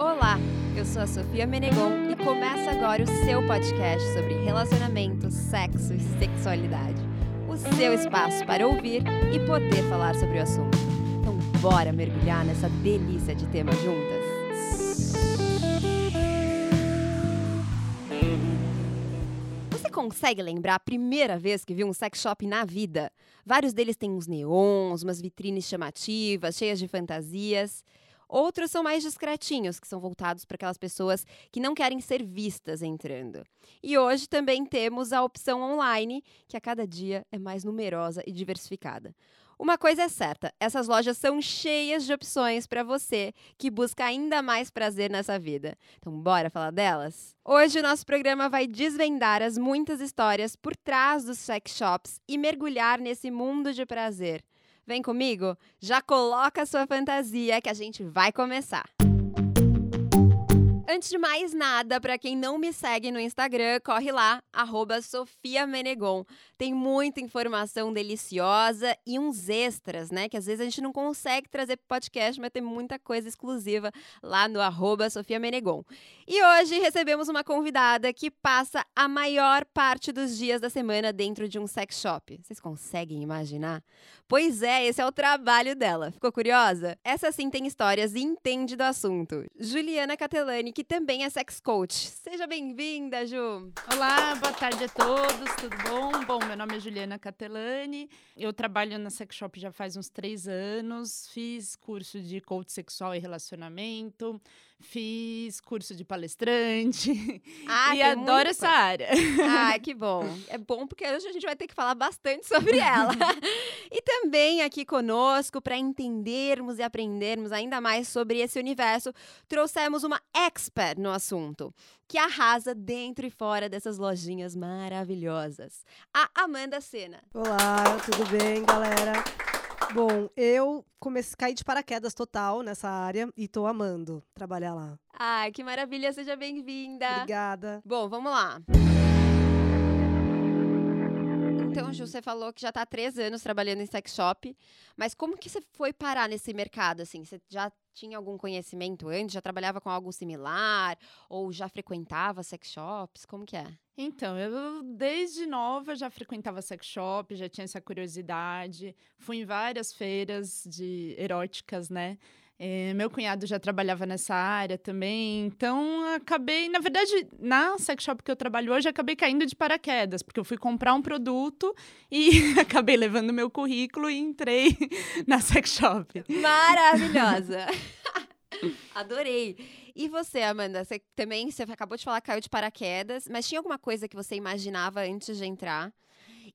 Olá, eu sou a Sofia Menegon e começa agora o seu podcast sobre relacionamento, sexo e sexualidade. O seu espaço para ouvir e poder falar sobre o assunto. Então, bora mergulhar nessa delícia de tema juntas? Você consegue lembrar a primeira vez que viu um sex shop na vida? Vários deles têm uns neons, umas vitrines chamativas, cheias de fantasias. Outros são mais discretinhos, que são voltados para aquelas pessoas que não querem ser vistas entrando. E hoje também temos a opção online, que a cada dia é mais numerosa e diversificada. Uma coisa é certa, essas lojas são cheias de opções para você que busca ainda mais prazer nessa vida. Então, bora falar delas? Hoje o nosso programa vai desvendar as muitas histórias por trás dos sex shops e mergulhar nesse mundo de prazer. Vem comigo? Já coloca a sua fantasia que a gente vai começar. Antes de mais nada, para quem não me segue no Instagram, corre lá, arroba Sofia Menegon. Tem muita informação deliciosa e uns extras, né? Que às vezes a gente não consegue trazer pro podcast, mas tem muita coisa exclusiva lá no arroba Sofia Menegon. E hoje recebemos uma convidada que passa a maior parte dos dias da semana dentro de um sex shop. Vocês conseguem imaginar? Pois é, esse é o trabalho dela. Ficou curiosa? Essa sim tem histórias e entende do assunto. Juliana Catelani, que também é sex coach. Seja bem-vinda, Ju. Olá, boa tarde a todos, tudo bom? Bom, meu nome é Juliana Catelani, eu trabalho na sex shop já faz uns três anos, fiz curso de coach sexual e relacionamento, fiz curso de palestrante Ah, e adoro essa coisa. área. Ah, que bom. É bom porque hoje a gente vai ter que falar bastante sobre ela. e também aqui conosco, para entendermos e aprendermos ainda mais sobre esse universo, trouxemos uma expert no assunto, que arrasa dentro e fora dessas lojinhas maravilhosas. A Amanda Sena. Olá, tudo bem, galera? Bom, eu comecei caí de paraquedas total nessa área e tô amando trabalhar lá. Ai, que maravilha, seja bem-vinda. Obrigada. Bom, vamos lá. Então, Ju, você falou que já está há três anos trabalhando em sex shop, mas como que você foi parar nesse mercado, assim? Você já tinha algum conhecimento antes? Já trabalhava com algo similar? Ou já frequentava sex shops? Como que é? Então, eu desde nova já frequentava sex shop, já tinha essa curiosidade, fui em várias feiras de eróticas, né? Eh, meu cunhado já trabalhava nessa área também, então acabei, na verdade, na sex shop que eu trabalho hoje, acabei caindo de paraquedas, porque eu fui comprar um produto e acabei levando meu currículo e entrei na sex shop. Maravilhosa! Adorei. E você, Amanda? Você também, você acabou de falar que caiu de paraquedas, mas tinha alguma coisa que você imaginava antes de entrar?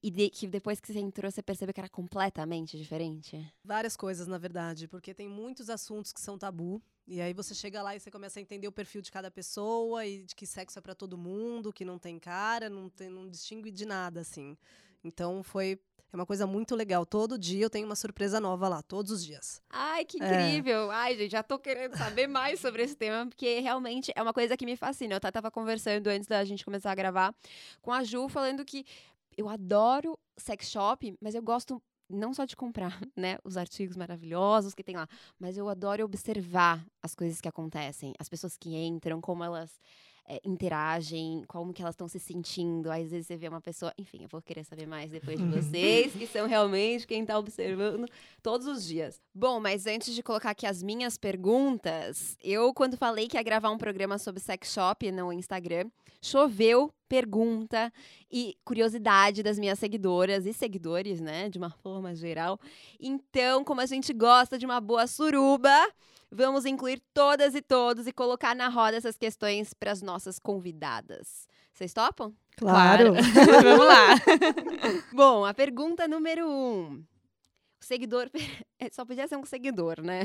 E de- que depois que você entrou, você percebeu que era completamente diferente? Várias coisas, na verdade, porque tem muitos assuntos que são tabu. E aí você chega lá e você começa a entender o perfil de cada pessoa e de que sexo é pra todo mundo, que não tem cara, não, tem, não distingue de nada, assim. Então foi. É uma coisa muito legal. Todo dia eu tenho uma surpresa nova lá, todos os dias. Ai, que É. incrível! Ai, gente, já tô querendo saber mais sobre esse tema, porque realmente é uma coisa que me fascina. Eu ta- tava conversando antes da gente começar a gravar com a Ju, falando que eu adoro sex shop, mas eu gosto não só de comprar, né, os artigos maravilhosos que tem lá, mas eu adoro observar as coisas que acontecem, as pessoas que entram, como elas é, interagem, como que elas estão se sentindo. Às vezes você vê uma pessoa, enfim, eu vou querer saber mais depois de vocês, que são realmente quem tá observando todos os dias. Bom, mas antes de colocar aqui as minhas perguntas, eu, quando falei que ia gravar um programa sobre sex shop no Instagram, choveu pergunta e curiosidade das minhas seguidoras e seguidores, né, de uma forma geral. Então, como a gente gosta de uma boa suruba, vamos incluir todas e todos e colocar na roda essas questões para as nossas convidadas. Vocês topam? Claro. Vamos lá. Bom, a pergunta número um. O seguidor. é, Só podia ser um seguidor, né?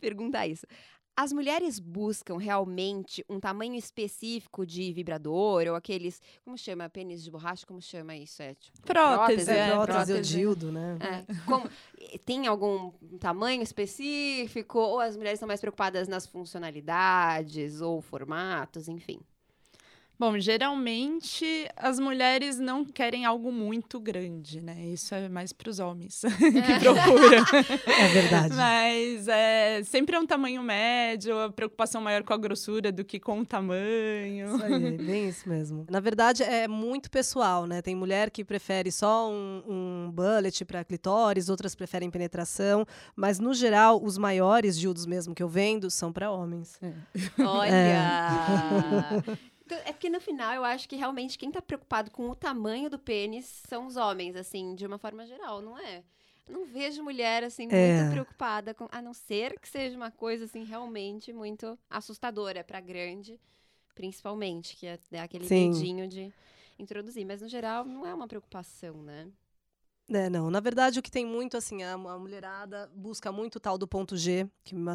Pergunta isso. As mulheres buscam realmente um tamanho específico de vibrador ou aqueles. Como chama? Pênis de borracha? Como chama isso? É, tipo, Prótese, É, É, é, prótese, ou prótese. dildo, né? é, como- tem algum tamanho específico? Ou as mulheres estão mais preocupadas nas funcionalidades ou formatos, enfim? Bom, geralmente as mulheres não querem algo muito grande, né? Isso é mais para os homens que procuram. É verdade. Mas é, sempre é um tamanho médio, a preocupação maior com a grossura do que com o tamanho. Isso aí, bem isso mesmo. Na verdade, é muito pessoal, né? Tem mulher que prefere só um, um bullet para clitóris, outras preferem penetração, mas no geral, os maiores dildos mesmo que eu vendo são para homens. É. Olha! Então, É porque no final eu acho que realmente quem tá preocupado com o tamanho do pênis são os homens, assim, de uma forma geral, não é? Eu não vejo mulher, assim, muito É. preocupada com. A não ser que seja uma coisa, assim, realmente muito assustadora pra grande, principalmente, que é é aquele Sim. medinho de introduzir. Mas no geral não é uma preocupação, né? É, não. Na verdade, o que tem muito, assim, a, a mulherada busca muito o tal do ponto G, que uma,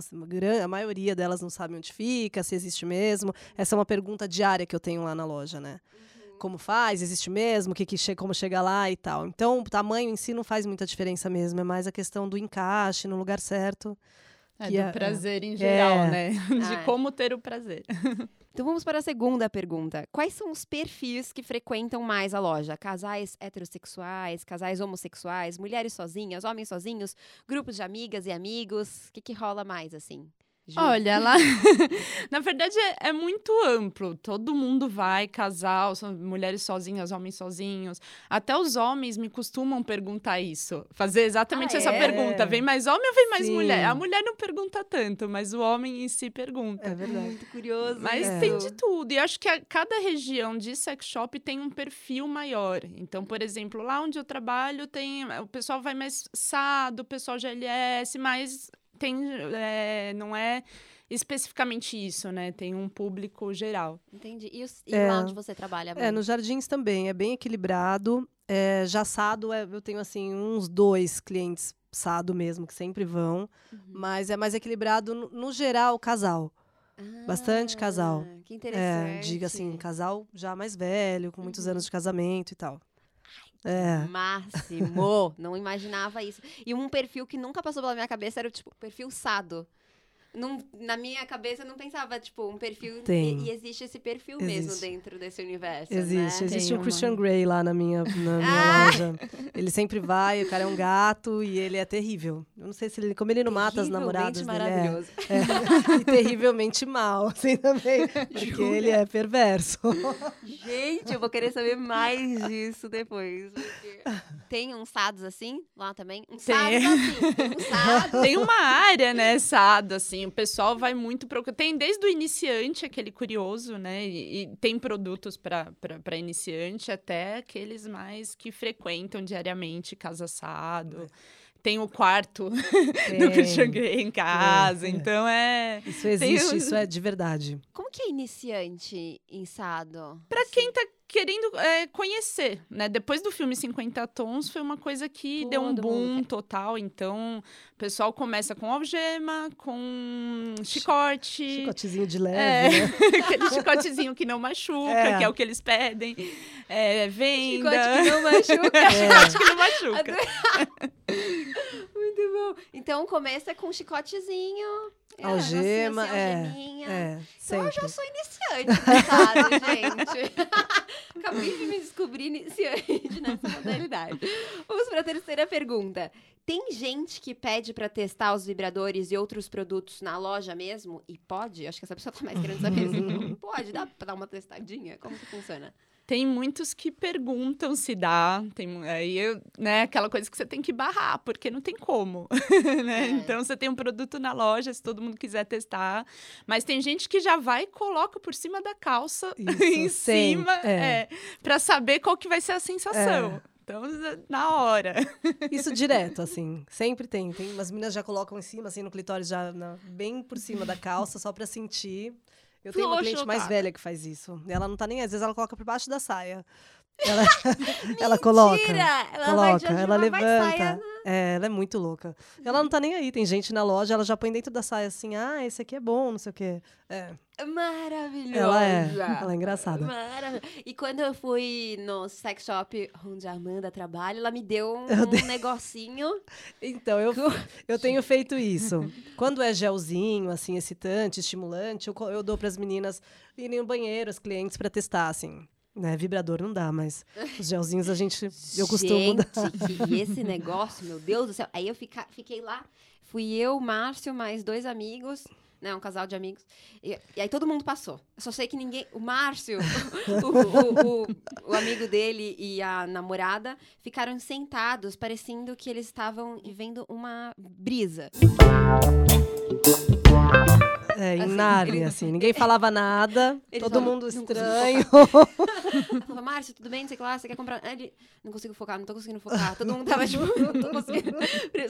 a maioria delas não sabe onde fica, se existe mesmo. Essa é uma pergunta diária que eu tenho lá na loja, né? Como faz? Existe mesmo? Que, que che como chega lá e tal. Então, o tamanho em si não faz muita diferença mesmo. É mais a questão do encaixe no lugar certo. É, do é- prazer em geral, É. né? De Ah. como ter o prazer. Então vamos para a segunda pergunta. Quais são os perfis que frequentam mais a loja? Casais heterossexuais, casais homossexuais, mulheres sozinhas, homens sozinhos, grupos de amigas e amigos? O que, que rola mais, assim? Ju? Olha, lá. Na verdade, é, é muito amplo. Todo mundo vai, casal, são mulheres sozinhas, homens sozinhos. Até os homens me costumam perguntar isso. Fazer exatamente Ah, essa é? pergunta: vem mais homem ou vem mais Sim. mulher? A mulher não pergunta tanto, mas o homem em si pergunta. É verdade. Muito curioso. Mas É. tem de tudo. E acho que a- cada região de sex shop tem um perfil maior. Então, por exemplo, lá onde eu trabalho, tem o pessoal vai mais SAD, o pessoal GLS, mas tem, é, não é especificamente isso, né? Tem um público geral. Entendi. E, os- e É. lá onde você trabalha, É, Amanda? nos jardins também, é bem equilibrado. É, já sado, é, eu tenho assim uns dois clientes sado mesmo, que sempre vão. Uhum. Mas é mais equilibrado, no, no geral, casal. bastante casal. Ah, Que É, interessante. diga assim, casal já mais velho, com muitos anos de casamento e tal. É. Máximo! Não imaginava isso. E um perfil que nunca passou pela minha cabeça era o tipo, perfil sado. Não, na minha cabeça eu não pensava, tipo, um perfil. Tem. E, e existe esse perfil mesmo Existe. dentro desse universo. Existe, né? existe Tem o Christian uma- Grey lá na minha, na minha Ah! loja. Ele sempre vai, o cara é um gato e ele é terrível. Eu não sei se ele, como ele não mata as namoradas dele. é- maravilhoso. É, e terrivelmente mal, assim também. Porque ele é perverso. Gente, eu vou querer saber mais disso depois. porque Tem uns sados assim lá também? Um sado Tem. assim. Tem um sado. Tem uma área, né, SAD, assim, o pessoal vai muito procurar. Tem desde o iniciante, aquele curioso, né? E, e tem produtos para iniciante, até aqueles mais que frequentam diariamente casa assado. Tem o quarto do Tem. Christian Grey em casa, é. então é. Isso existe, um- isso é de verdade. Como que é iniciante em sado? Pra quem tá querendo é, conhecer, né? Depois do filme 50 Tons, foi uma coisa que deu um Todo boom total. Então, o pessoal começa com algema, com chicote. Chicotezinho de leve, É, né? aquele chicotezinho que não machuca, É. que é o que eles pedem. É, venda. Chicote que não machuca. É. Chicote que não machuca. Muito bom. Então começa com um chicotezinho. É, Algema, assim, é, algeminha. É, Então eu já sou iniciante sado, gente. Acabei de me descobrir iniciante nessa modalidade. Vamos para a terceira pergunta. Tem gente que pede para testar os vibradores e outros produtos na loja mesmo? E pode? Acho que essa pessoa tá mais querendo saber. assim. pode? Dá pra dar uma testadinha? Como que funciona? Tem muitos que perguntam se dá. Tem, aí, né, aquela coisa que você tem que barrar, porque não tem como. né? É. Então, você tem um produto na loja, se todo mundo quiser testar. Mas tem gente que já vai e coloca por cima da calça, Isso, em sempre, cima, é. é, para saber qual que vai ser a sensação. Então, na hora. Isso direto, assim. Sempre tem. Tem umas meninas já colocam em cima, assim, no clitóris, já na- bem por cima da calça, só pra sentir. Eu tenho uma cliente mais velha que faz isso. Ela não tá nem, às vezes ela coloca por baixo da saia. Ela, ela coloca. Ela Coloca, ela levanta. É, ela é muito louca. Ela não tá nem aí. Tem gente na loja, ela já põe dentro da saia assim, ah, esse aqui é bom, não sei o quê. É. Maravilhosa. Ela é. Ela é engraçada. Maravilhosa. E quando eu fui no sex shop onde a Amanda trabalha, ela me deu um, Eu um negocinho. Então, eu, eu tenho feito isso. Quando é gelzinho, assim, excitante, estimulante, eu, eu dou para as meninas irem no banheiro, as clientes, para testar, assim. Né? Vibrador não dá, mas os gelzinhos a gente. Eu costumo dar. Gente, que esse negócio, meu Deus do céu. Aí eu fica, fiquei lá, fui eu, Márcio, mais dois amigos. Né, um casal de amigos. E, e aí todo mundo passou. Eu só sei que ninguém. O Márcio, o, o- o- o amigo dele e a namorada ficaram sentados, parecendo que eles estavam vivendo uma brisa. É, em Assim, Nárnia, ele- assim. Ninguém falava nada, Ele todo mundo "Não consigo estranho. Falava, Márcio, tudo bem? Não sei o que lá, você quer comprar? Ele, não consigo focar, não tô conseguindo focar. Todo mundo tava tipo, não tô conseguindo.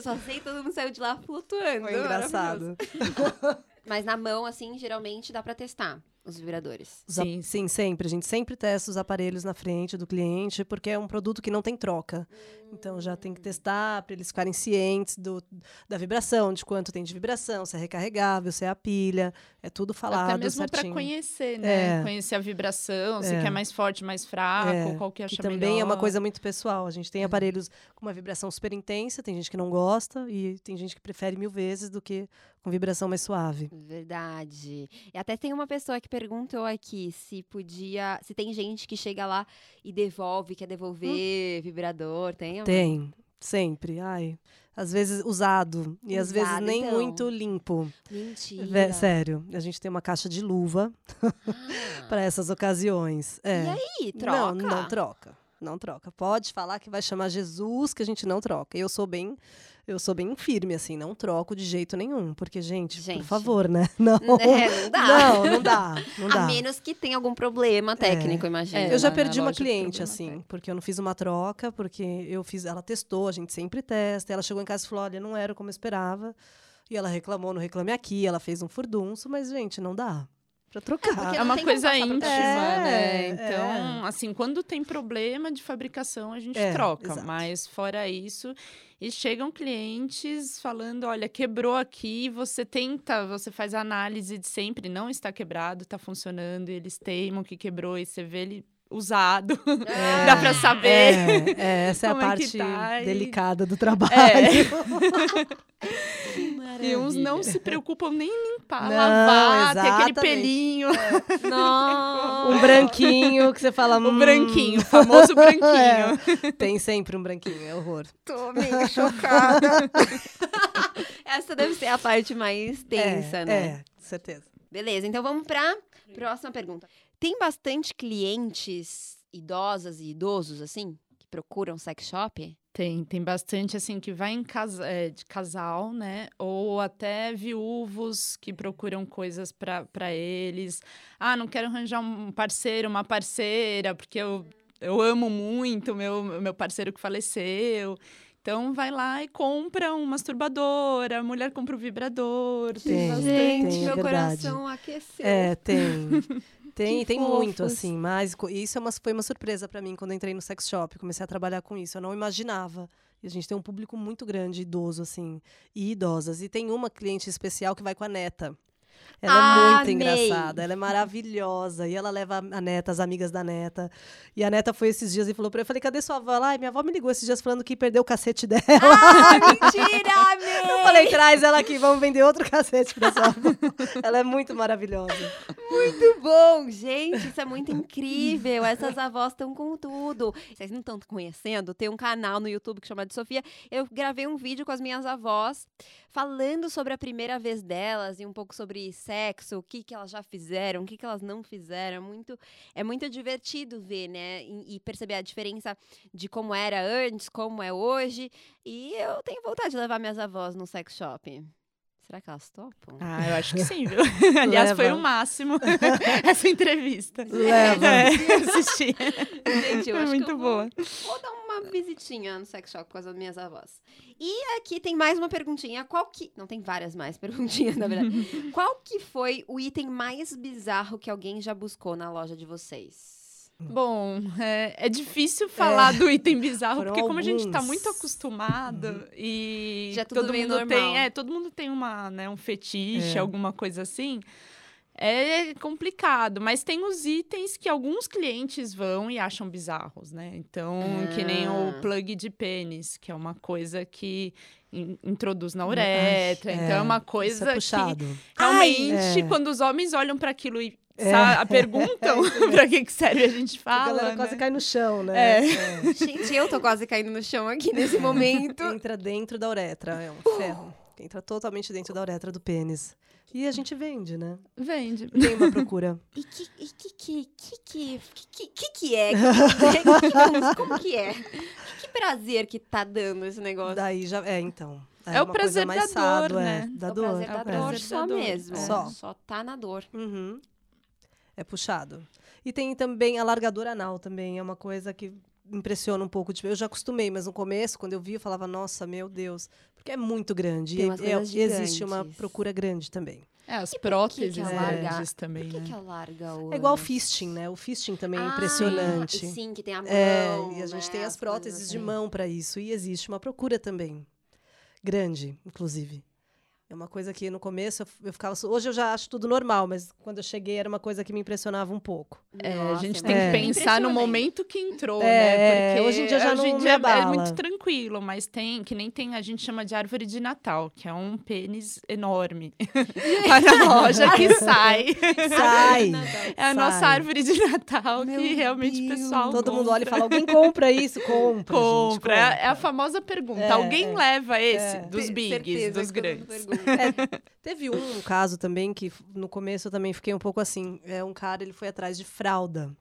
Só sei, todo mundo saiu de lá flutuando. Foi engraçado. Mas na mão, assim, geralmente dá pra testar os vibradores. Sim. Sim, sempre. A gente sempre testa os aparelhos na frente do cliente, porque é um produto que não tem troca. Então já tem que testar para eles ficarem cientes do, da vibração, de quanto tem de vibração, se é recarregável, se é a pilha. É tudo falado Até mesmo para conhecer, né? É. Conhecer a vibração, se É. quer mais forte, mais fraco, É, qual que acha que também melhor. é uma coisa muito pessoal. A gente tem aparelhos com uma vibração super intensa, tem gente que não gosta e tem gente que prefere mil vezes do que com vibração mais suave. Verdade. E até tem uma pessoa que perguntou aqui se podia. Se tem gente que chega lá e devolve, quer devolver vibrador. Tem? Tem, sempre. Ai, às vezes usado e às vezes nem então. muito limpo. Mentira. Sério, a gente tem uma caixa de luva Ah. para essas ocasiões. É. E aí, troca? Não, não troca. Não troca. Pode falar que vai chamar Jesus que a gente não troca. Eu sou bem, eu sou bem firme assim, não troco de jeito nenhum, porque gente, Gente. por favor, né? Não. É, não dá. Não, não dá, não dá. A menos que tenha algum problema técnico, imagina. É, Eu já na perdi uma cliente, assim, técnico. porque eu não fiz uma troca, porque eu fiz, ela testou, a gente sempre testa. Ela chegou em casa e falou: olha, não era como eu esperava. E ela reclamou no Reclame Aqui, ela fez um furdunço, mas, gente, não dá pra trocar. É não uma coisa íntima, né? É, Então, assim, quando tem problema de fabricação, a gente É, troca. exato. Mas fora isso, e chegam clientes falando: olha, quebrou aqui, você tenta, você faz a análise de sempre, não está quebrado, está funcionando, e eles teimam que quebrou, e você vê ele usado, Ah, dá pra saber. É, é, essa é a é parte tá e- delicada do trabalho. E uns não se preocupam nem em limpar, Não, lavar, tem aquele exatamente. pelinho, Nossa. Um branquinho que você fala. o "Hum, branquinho, o famoso branquinho. é, tem sempre um branquinho, é horror. Tô meio chocada. Essa deve ser a parte mais tensa, é, né? É, certeza. Beleza, então vamos pra próxima pergunta. Tem bastante clientes idosas e idosos, assim, que procuram sex shop? Tem, tem bastante, assim, que vai em casa, é, de casal, né? Ou até viúvos que procuram coisas para eles. Ah, não quero arranjar um parceiro, uma parceira, porque eu, eu amo muito meu, meu parceiro que faleceu. Então, vai lá e compra um masturbador, a mulher compra o vibrador. Tem, Tem, bastante. Gente, tem, é meu verdade. coração aqueceu. É, tem. Tem, Que tem muito, fofos. assim, mas isso é uma, foi uma surpresa pra mim quando eu entrei no sex shop, comecei a trabalhar com isso, eu não imaginava. E a gente tem um público muito grande, idoso, assim, e idosas. E tem uma cliente especial que vai com a neta. Ela é muito Amei. engraçada, ela é maravilhosa. E ela leva a neta, as amigas da neta. E a neta foi esses dias e falou pra eu, eu falei, cadê sua avó? Ela, Ai, minha avó me ligou esses dias falando que perdeu o cacete dela. Ah, mentira, amei! Eu falei, traz ela aqui, vamos vender outro cacete pra sua avó. ela é muito maravilhosa. Muito bom, gente, isso é muito incrível. Essas avós estão com tudo. Vocês não estão conhecendo? Tem um canal no YouTube que chama de Sofia. Eu gravei um vídeo com as minhas avós falando sobre a primeira vez delas e um pouco sobre sexo, o que, que elas já fizeram, o que, que elas não fizeram. É muito, é muito divertido ver, né? E, e perceber a diferença de como era antes, como é hoje. E eu tenho vontade de levar minhas avós no sex shop. Será que elas topam? Ah, eu acho que sim, viu? Aliás, foi Leva. o máximo essa entrevista. Leva. É, assisti. Gente, eu Foi acho muito que eu boa. Vou, visitinha no sex shop com as minhas avós. E aqui tem mais uma perguntinha. Qual que... Não, tem várias mais perguntinhas, na verdade. Qual que foi o item mais bizarro que alguém já buscou na loja de vocês? Bom, é, é difícil falar do item bizarro, Foram porque como a gente tá alguns. muito acostumado Uhum. e Já todo mundo normal. tem, é, todo mundo tem uma, né, um fetiche, É. alguma coisa assim. É complicado, mas tem os itens que alguns clientes vão e acham bizarros, né? Então, que nem Ah. o plug de pênis, que é uma coisa que in- introduz na Ai, uretra. então, é uma Isso coisa é que puxado. realmente, Ai! É. quando os homens olham para aquilo e É. perguntam para que, que serve, a gente a fala. galera quase né? cai no chão, né? É. É. Gente, eu tô quase caindo no chão aqui nesse momento. Entra dentro da uretra, é um ferro. Entra totalmente dentro da uretra do pênis. E a gente vende, né? Vende. Tem uma procura. E que que que que que que que que é? Que- que- Como que é? Que prazer que tá dando esse negócio? Daí já. É, então. Aí É o uma prazer da dor, sado, né? É, da o dor. prazer da É o dor prazer só da dor. mesmo. É. Só. Só tá na dor. Uhum. É puxado. E tem também alargador anal também, é uma coisa que impressiona um pouco. Tipo, eu já acostumei, mas no começo, quando eu vi, eu falava, nossa, meu Deus. Porque é muito grande. Tem E é- existe uma procura grande também. É, as que próteses que grandes alarga? também, Por que, né? que alarga o É igual o fisting, né? O fisting também é Ah, impressionante. Sim, que tem a mão. É, e a gente né, tem as próteses de assim. mão para isso. E existe uma procura também. Grande, inclusive. É uma coisa que no começo eu, ficava. Hoje eu já acho tudo normal, mas quando eu cheguei era uma coisa que me impressionava um pouco. É, a Nossa, gente é tem que muito pensar no momento que entrou, É, né? Porque hoje em dia já hoje não dia me é abala. muito tranquilo, mas tem, que nem tem, a gente chama de árvore de Natal, que é um pênis enorme. Lá na loja que sai. Sai! É a nossa Sai. árvore de Natal Meu que realmente o pessoal Todo mundo compra. olha e fala: alguém compra isso? Compra. gente, Compra. É a famosa pergunta. É, Alguém é. leva esse? É. Dos bigs, dos que mundo grandes. Pergunta. Teve um caso também que no começo eu também fiquei um pouco assim. É um cara, ele foi atrás de fralda.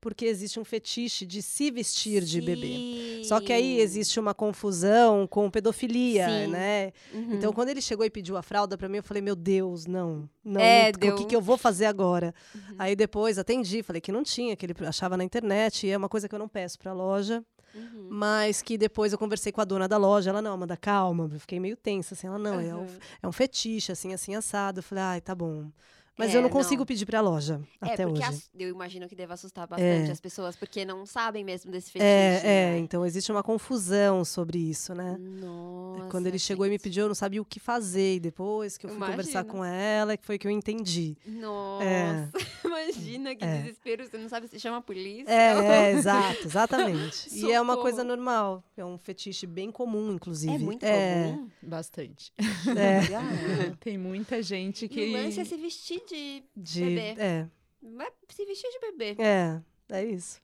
Porque existe um fetiche de se vestir de bebê. Só que aí Sim. existe uma confusão com pedofilia, Sim. né? Uhum. Então, quando ele chegou e pediu a fralda pra mim, eu falei, meu Deus, não. Não, É, não, o que, que eu vou fazer agora? Uhum. Aí depois atendi, falei que não tinha, que ele achava na internet, e é uma coisa que eu não peço pra loja, Uhum. mas que depois eu conversei com a dona da loja, ela, não, Amanda, calma, eu fiquei meio tensa, assim, ela, não, é, um, Uhum. é um fetiche, assim, assim, assado. Eu falei, ai, tá bom. Mas É, eu não consigo não. pedir pra loja, É, até porque hoje. ass- eu imagino que deve assustar bastante É. as pessoas, porque não sabem mesmo desse fetiche. É, é, né? então existe uma confusão sobre isso, né? Nossa, Quando ele chegou e me pediu, eu não sabia o que fazer. E depois que eu fui conversar com ela, que foi que eu entendi. Nossa, É. imagina que É. desespero, você não sabe se chama a polícia. É, é, exato, exatamente. e é uma coisa normal. É um fetiche bem comum, inclusive. É muito é, comum. Bastante. É. Tem muita gente que. lance é se vestir de... de, Bebê. é, Vai se vestir de bebê. é, é isso.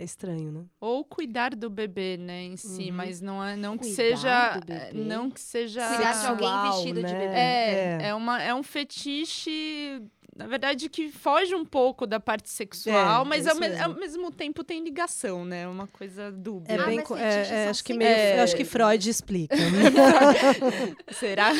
É estranho, né? Ou cuidar do bebê, né, em si, Uhum. mas não é não que seja. bebê? Não que seja. Cuidar de alguém Sexual, vestido de né? bebê. É, É. é, uma, é um fetiche, na verdade, que foge um pouco da parte sexual, É, mas é ao, me- mesmo. ao mesmo tempo tem ligação, né? Uma coisa dúbia. É Ah, bem. fetiches é, é, acho que meio, É. acho que Freud explica. Será?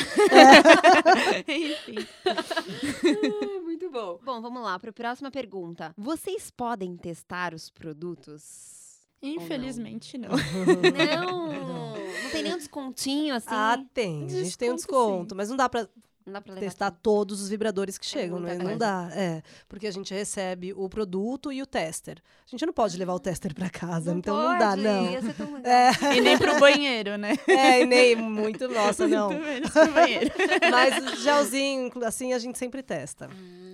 Enfim. Ah, muito bom. Bom, vamos lá para a próxima pergunta. Vocês podem testar os produtos? Infelizmente não. Não! Não tem nenhum descontinho assim? ah, tem. A gente tem um Desconto, desconto, mas não dá pra não dá pra levar testar todos os vibradores que chegam, muita né? Não dá, é. Porque a gente recebe o produto e o tester. A gente não pode levar o tester pra casa, então não dá, pode, não. Ia ser tão legal. É, E nem pro banheiro, né? é, e nem muito, nossa, não. Muito menos pro banheiro. Mas o gelzinho, assim, a gente sempre testa.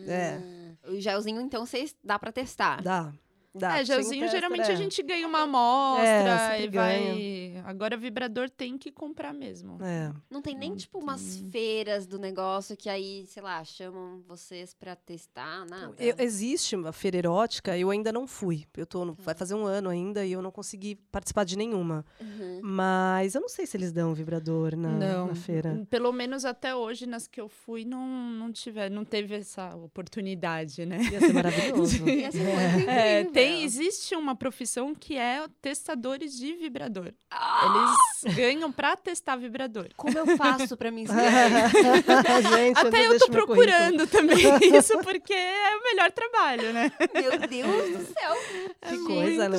É. Ah, O gelzinho, então, vocês dá pra testar. Dá. Dá. É, gelzinho, geralmente é. a gente ganha uma amostra É, e vai. Agora vibrador tem que comprar mesmo. É. Não tem nem, Não tipo, umas tem. feiras do negócio que aí, sei lá, chamam vocês pra testar, nada? Eu- existe uma feira erótica, eu ainda não fui. Eu tô, no- vai fazer um ano ainda e eu não consegui participar de nenhuma. Uhum. Mas eu não sei se eles dão vibrador na, não, na feira. Pelo menos até hoje, nas que eu fui, não, não, tiver, não teve essa oportunidade, né? Ia ser maravilhoso. Ia ser muito É, incrível. tem, existe uma profissão que é testadores de vibrador. Ah! Eles ganham pra testar vibrador. Como eu faço pra me inscrever? gente, Até eu deixa tô procurando também isso, porque é o melhor trabalho, né? Meu Deus do céu. Que Gente, coisa, né?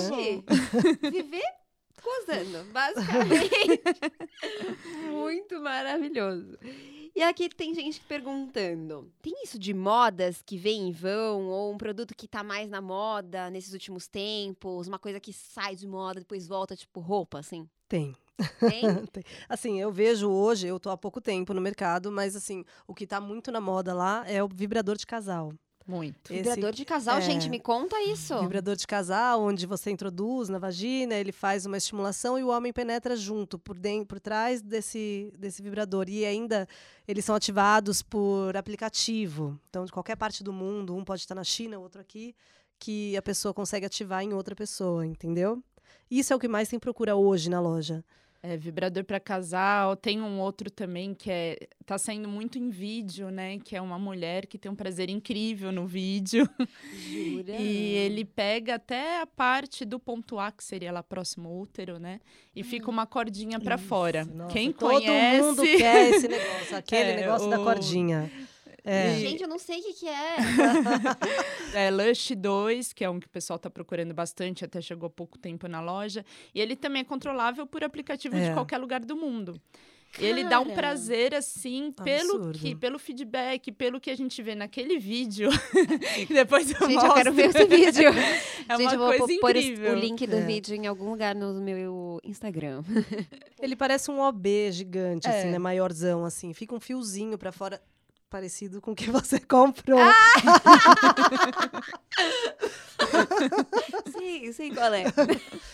Viver gozando, basicamente. Muito maravilhoso. E aqui tem gente perguntando: tem isso de modas que vem e vão? Ou um produto que tá mais na moda nesses últimos tempos? Uma coisa que sai de moda, depois volta, tipo roupa, assim? Tem. Tem? Tem. Assim, eu vejo hoje, eu tô há pouco tempo no mercado, mas assim, o que tá muito na moda lá é o vibrador de casal. Muito. Esse Vibrador de casal, é. gente, me conta isso. Vibrador de casal, onde você introduz na vagina, ele faz uma estimulação e o homem penetra junto, por dentro, por trás desse, desse vibrador. E ainda eles são ativados por aplicativo. Então, de qualquer parte do mundo, um pode estar na China, outro aqui, que a pessoa consegue ativar em outra pessoa, entendeu? Isso é o que mais tem procura hoje na loja. É, vibrador para casal. Tem um outro também que é tá saindo muito em vídeo, né? Que é uma mulher que tem um prazer incrível no vídeo. Jura? E ele pega até a parte do ponto A, que seria lá próximo ao útero, né? E fica uma cordinha para fora. nossa, Quem todo conhece. mundo quer esse negócio, aquele É, negócio da o- cordinha. É. Gente, eu não sei o que, que é. É Lush 2, que é um que o pessoal tá procurando bastante, até chegou há pouco tempo na loja. E ele também é controlável por aplicativo de É. qualquer lugar do mundo. Ele dá um Cara. prazer, assim, pelo, que, pelo feedback, pelo que a gente vê naquele vídeo. depois eu Gente, mostro. eu quero ver esse vídeo. É Gente, uma eu vou pôr o link do É. vídeo em algum lugar no meu Instagram. Ele parece um OB gigante, assim, É. né? Maiorzão, assim. Fica um fiozinho pra fora, parecido com o que você comprou. Sim, sei qual é.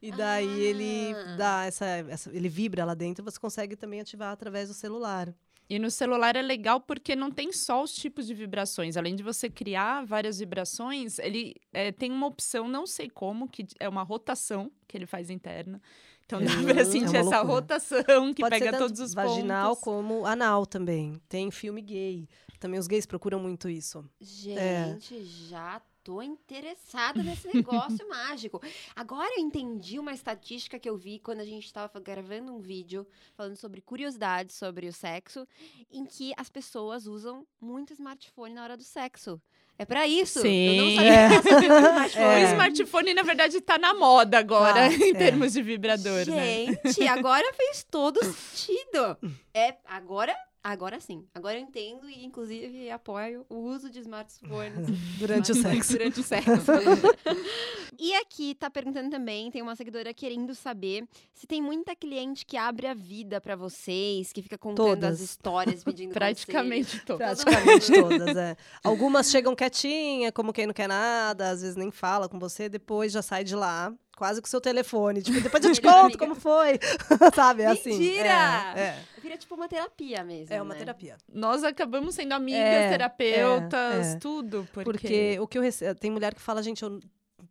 E daí ele Ah. dá essa, essa- Ele vibra lá dentro, você consegue também ativar através do celular. E no celular é legal porque não tem só os tipos de vibrações. Além de você criar várias vibrações, ele é, tem uma opção, não sei como, que é uma rotação que ele faz interna. Então dá pra é sentir uma essa rotação que Pode pega ser tanto todos os vaginal pontos. como anal também. Tem filme gay. Também os gays procuram muito isso. Gente, já tô interessada nesse negócio mágico. Agora eu entendi uma estatística que eu vi quando a gente estava gravando um vídeo falando sobre curiosidades sobre o sexo, em que as pessoas usam muito smartphone na hora do sexo. É pra isso. Eu não Sim. sabia É. smartphone. O smartphone, na verdade, tá na moda agora, Tá, em é. termos de vibrador, né? Gente, agora fez todo sentido. É, agora, agora sim. Agora eu entendo e, inclusive, apoio o uso de smartphones Durante o sexo. Durante o sexo. e aqui tá perguntando também, tem uma seguidora querendo saber se tem muita cliente que abre a vida pra vocês, que fica contando Todas. as histórias, pedindo Praticamente todo. Praticamente todas, é. Algumas chegam quietinha, como quem não quer nada, às vezes nem fala com você, depois já sai de lá, quase com o seu telefone. Tipo, depois eu te conto amiga. como foi. Sabe? É assim. Mentira! É, é. Vira tipo uma terapia mesmo. É uma né? terapia. Nós acabamos sendo amigas, É, terapeutas, é, é. tudo. Porque, Porque o que eu recebo. Tem mulher que fala, gente, eu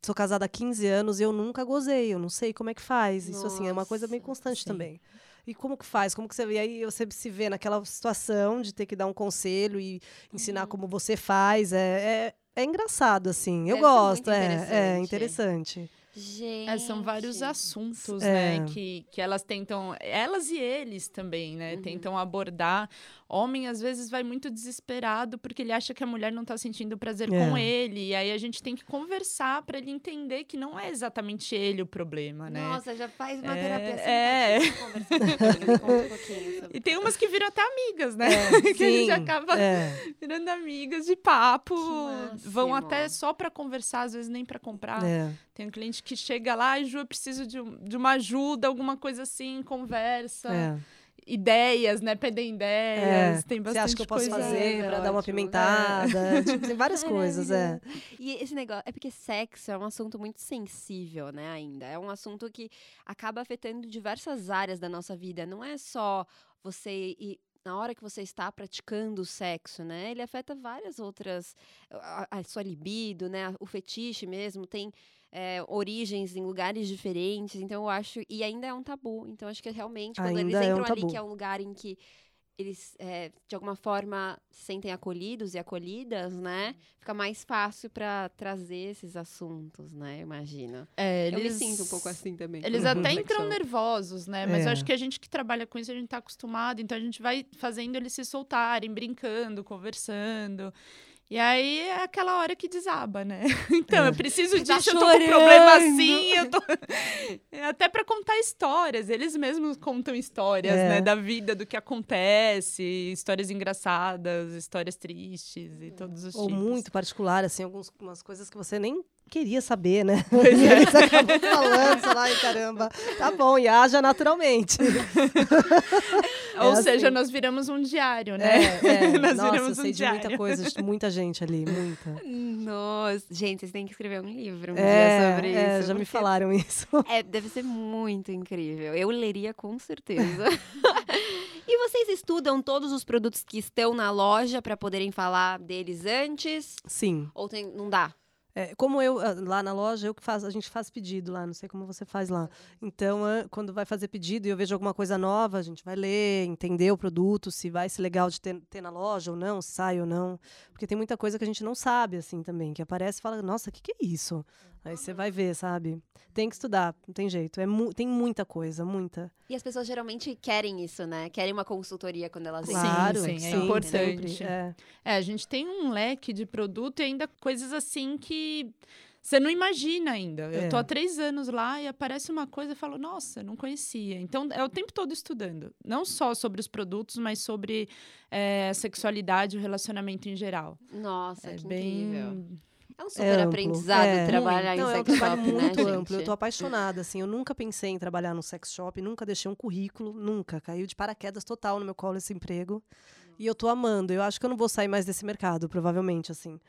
sou casada há 15 anos e eu nunca gozei, eu não sei como é que faz. Isso, assim, é uma coisa meio Nossa, constante sim. também. E como que faz? Como que você E aí você se vê naquela situação de ter que dar um conselho e ensinar Uhum. como você faz. É, é, é engraçado, assim. Eu Deve gosto, é, é interessante. Gente. É, são vários assuntos, É. né? Que, que elas tentam. Elas e eles também, né? Uhum. Tentam abordar. Homem, às vezes, vai muito desesperado porque ele acha que a mulher não tá sentindo prazer É. com ele. E aí a gente tem que conversar para ele entender que não é exatamente ele o problema, né? Nossa, já faz uma É, terapia. é. Um E tem umas que viram até amigas, né? que a gente Sim, acaba é, virando amigas de papo. Vão até só para conversar, às vezes nem para comprar. é. Tem um cliente que chega lá, e Ju, eu preciso de, um- de uma ajuda, alguma coisa assim, conversa. é. Ideias, né? Pedem ideias. Tem Você bastante acha que eu posso coisa. fazer É, pra dar uma pimentada? Tipo, tem várias coisas, é. E esse negócio, é porque sexo é um assunto muito sensível, né, ainda. É um assunto que acaba afetando diversas áreas da nossa vida. Não é só você ir na hora que você está praticando o sexo, né? Ele afeta várias outras, a, a sua libido, né? O fetiche mesmo tem é, origens em lugares diferentes. Então eu acho e ainda é um tabu. Então acho que realmente quando eles Ainda é um entram ali que é um lugar em que eles, é, de alguma forma, se sentem acolhidos e acolhidas, né? Fica mais fácil para trazer esses assuntos, né? Eu imagino. É, Eu me eles- sinto um pouco assim também. Eles com até entram nervosos, né? Mas eu É. acho que a gente que trabalha com isso, a gente tá acostumado. Então a gente vai fazendo eles se soltarem, brincando, conversando. E aí é aquela hora que desaba, né? Então, É. eu preciso Tá disso, eu tô com um problema assim, eu tô... Até pra contar histórias, eles mesmos contam histórias, É. né? Da vida, do que acontece, histórias engraçadas, histórias tristes e todos os Ou tipos. muito particular, assim, algumas coisas que você nem queria saber, né? Pois E é. aí você acabou falando, sei lá, ai, caramba. Tá bom, e haja naturalmente. Ou É seja, assim. nós viramos um diário, né? É, é. Nós Nossa, eu viramos um sei de muita diário. coisa, de muita gente ali, muita. Nossa, gente, vocês têm que escrever um livro um dia É, sobre é, isso. já me falaram isso. É, deve ser muito incrível. Eu leria com certeza. e vocês estudam todos os produtos que estão na loja para poderem falar deles antes? Sim. Ou tem, não dá? É, como eu, ah, lá na loja, eu que faço, a gente faz pedido lá, não sei como você faz lá. Então, quando vai fazer pedido e eu vejo alguma coisa nova, a gente vai ler, entender o produto, se vai ser legal de ter, ter na loja ou não, se sai ou não. Porque tem muita coisa que a gente não sabe, assim, também, que aparece e fala, nossa, o que, que é isso? Aí você vai ver, sabe? Tem que estudar, não tem jeito. É mu- tem muita coisa, muita. E as pessoas geralmente querem isso, né? Querem uma consultoria quando elas Sim, Claro, sim, é sim, importante. é. É, a gente tem um leque de produto e ainda coisas assim que você não imagina ainda. Eu tô É. há três anos lá e aparece uma coisa e falo, nossa, não conhecia. Então, é o tempo todo estudando. Não só sobre os produtos, mas sobre é, sexualidade e o relacionamento em geral. Nossa, É que bem. incrível. É um super É aprendizado é. trabalhar Não, em é um sex shop, trabalho né, muito gente? amplo. Eu tô apaixonada, assim. Eu nunca pensei em trabalhar no sex shop, nunca deixei um currículo, nunca. Caiu de paraquedas total no meu colo esse emprego. E eu tô amando. Eu acho que eu não vou sair mais desse mercado, provavelmente, assim.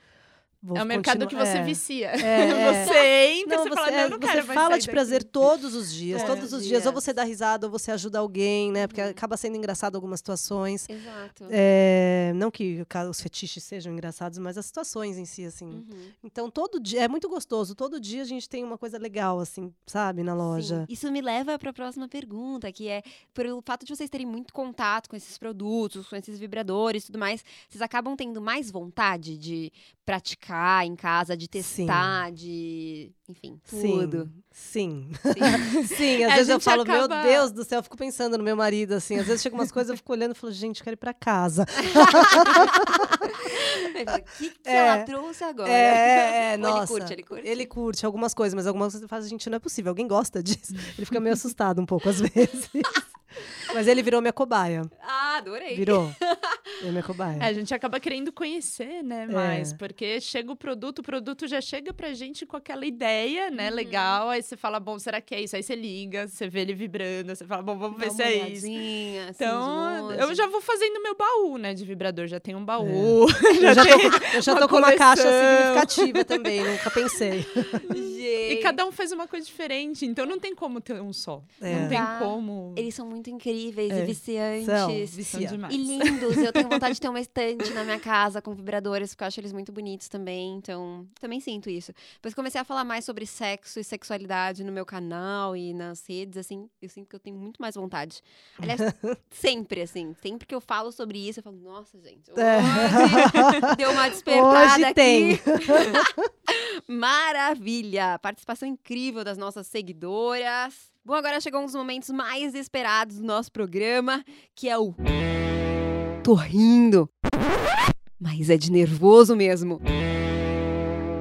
Vou É o mercado continu- que você é. vicia. É, é. Você entra Não, e você, fala, não, é, eu não você quero fala de daqui. prazer todos os dias, Todos todos os dias. Ou você dá risada, ou você ajuda alguém, né? Porque acaba sendo engraçado algumas situações. Exato. É, não que os fetiches sejam engraçados, mas as situações em si, assim. Uhum. Então, todo dia, é muito gostoso. Todo dia a gente tem uma coisa legal, assim, sabe, na loja. Sim. Isso me leva para a próxima pergunta, que é pelo fato de vocês terem muito contato com esses produtos, com esses vibradores e tudo mais, vocês acabam tendo mais vontade de praticar em casa, de testar, de, enfim, tudo. Sim. Sim. Sim, às A vezes eu falo, acaba- meu Deus do céu, eu fico pensando no meu marido, assim. Às vezes chega umas coisas, eu fico olhando e falo, gente, eu quero ir pra casa. O que, que É. ela trouxe agora? É, é, nossa. Ele curte, ele curte. Ele curte algumas coisas, mas algumas coisas fala, gente, não é possível. Alguém gosta disso? Ele fica meio assustado um pouco às vezes. Mas ele virou minha cobaia. Ah, adorei. Virou. Ele é minha cobaia. É, a gente acaba querendo conhecer, né, mais, porque chega o produto, o produto já chega pra gente com aquela ideia, né, Uhum. legal, aí você fala, bom, será que é isso? Aí você liga, você vê ele vibrando, você fala, bom, vamos Dá ver se é isso. assim, Então, eu longe. já vou fazendo meu baú, né, de vibrador, já tem um baú, Eu já tem tô, eu já uma tô com uma caixa significativa também, nunca pensei. E cada um faz uma coisa diferente, então não tem como ter um só. É. Não tem Dá. como. Eles são muito incríveis É. e viciantes. São, vicia. demais. E lindos. Eu tenho vontade de ter uma estante na minha casa com vibradores, porque eu acho eles muito bonitos também. Então, também sinto isso. Depois comecei a falar mais sobre sexo e sexualidade no meu canal e nas redes, assim, eu sinto que eu tenho muito mais vontade. Aliás, sempre, assim. Sempre que eu falo sobre isso, eu falo, nossa, gente, hoje É. deu uma despertada Hoje aqui. tem. Maravilha! Participação incrível das nossas seguidoras. Bom, agora chegou um dos momentos mais esperados do nosso programa, que é o. Tô rindo! Mas é de nervoso mesmo.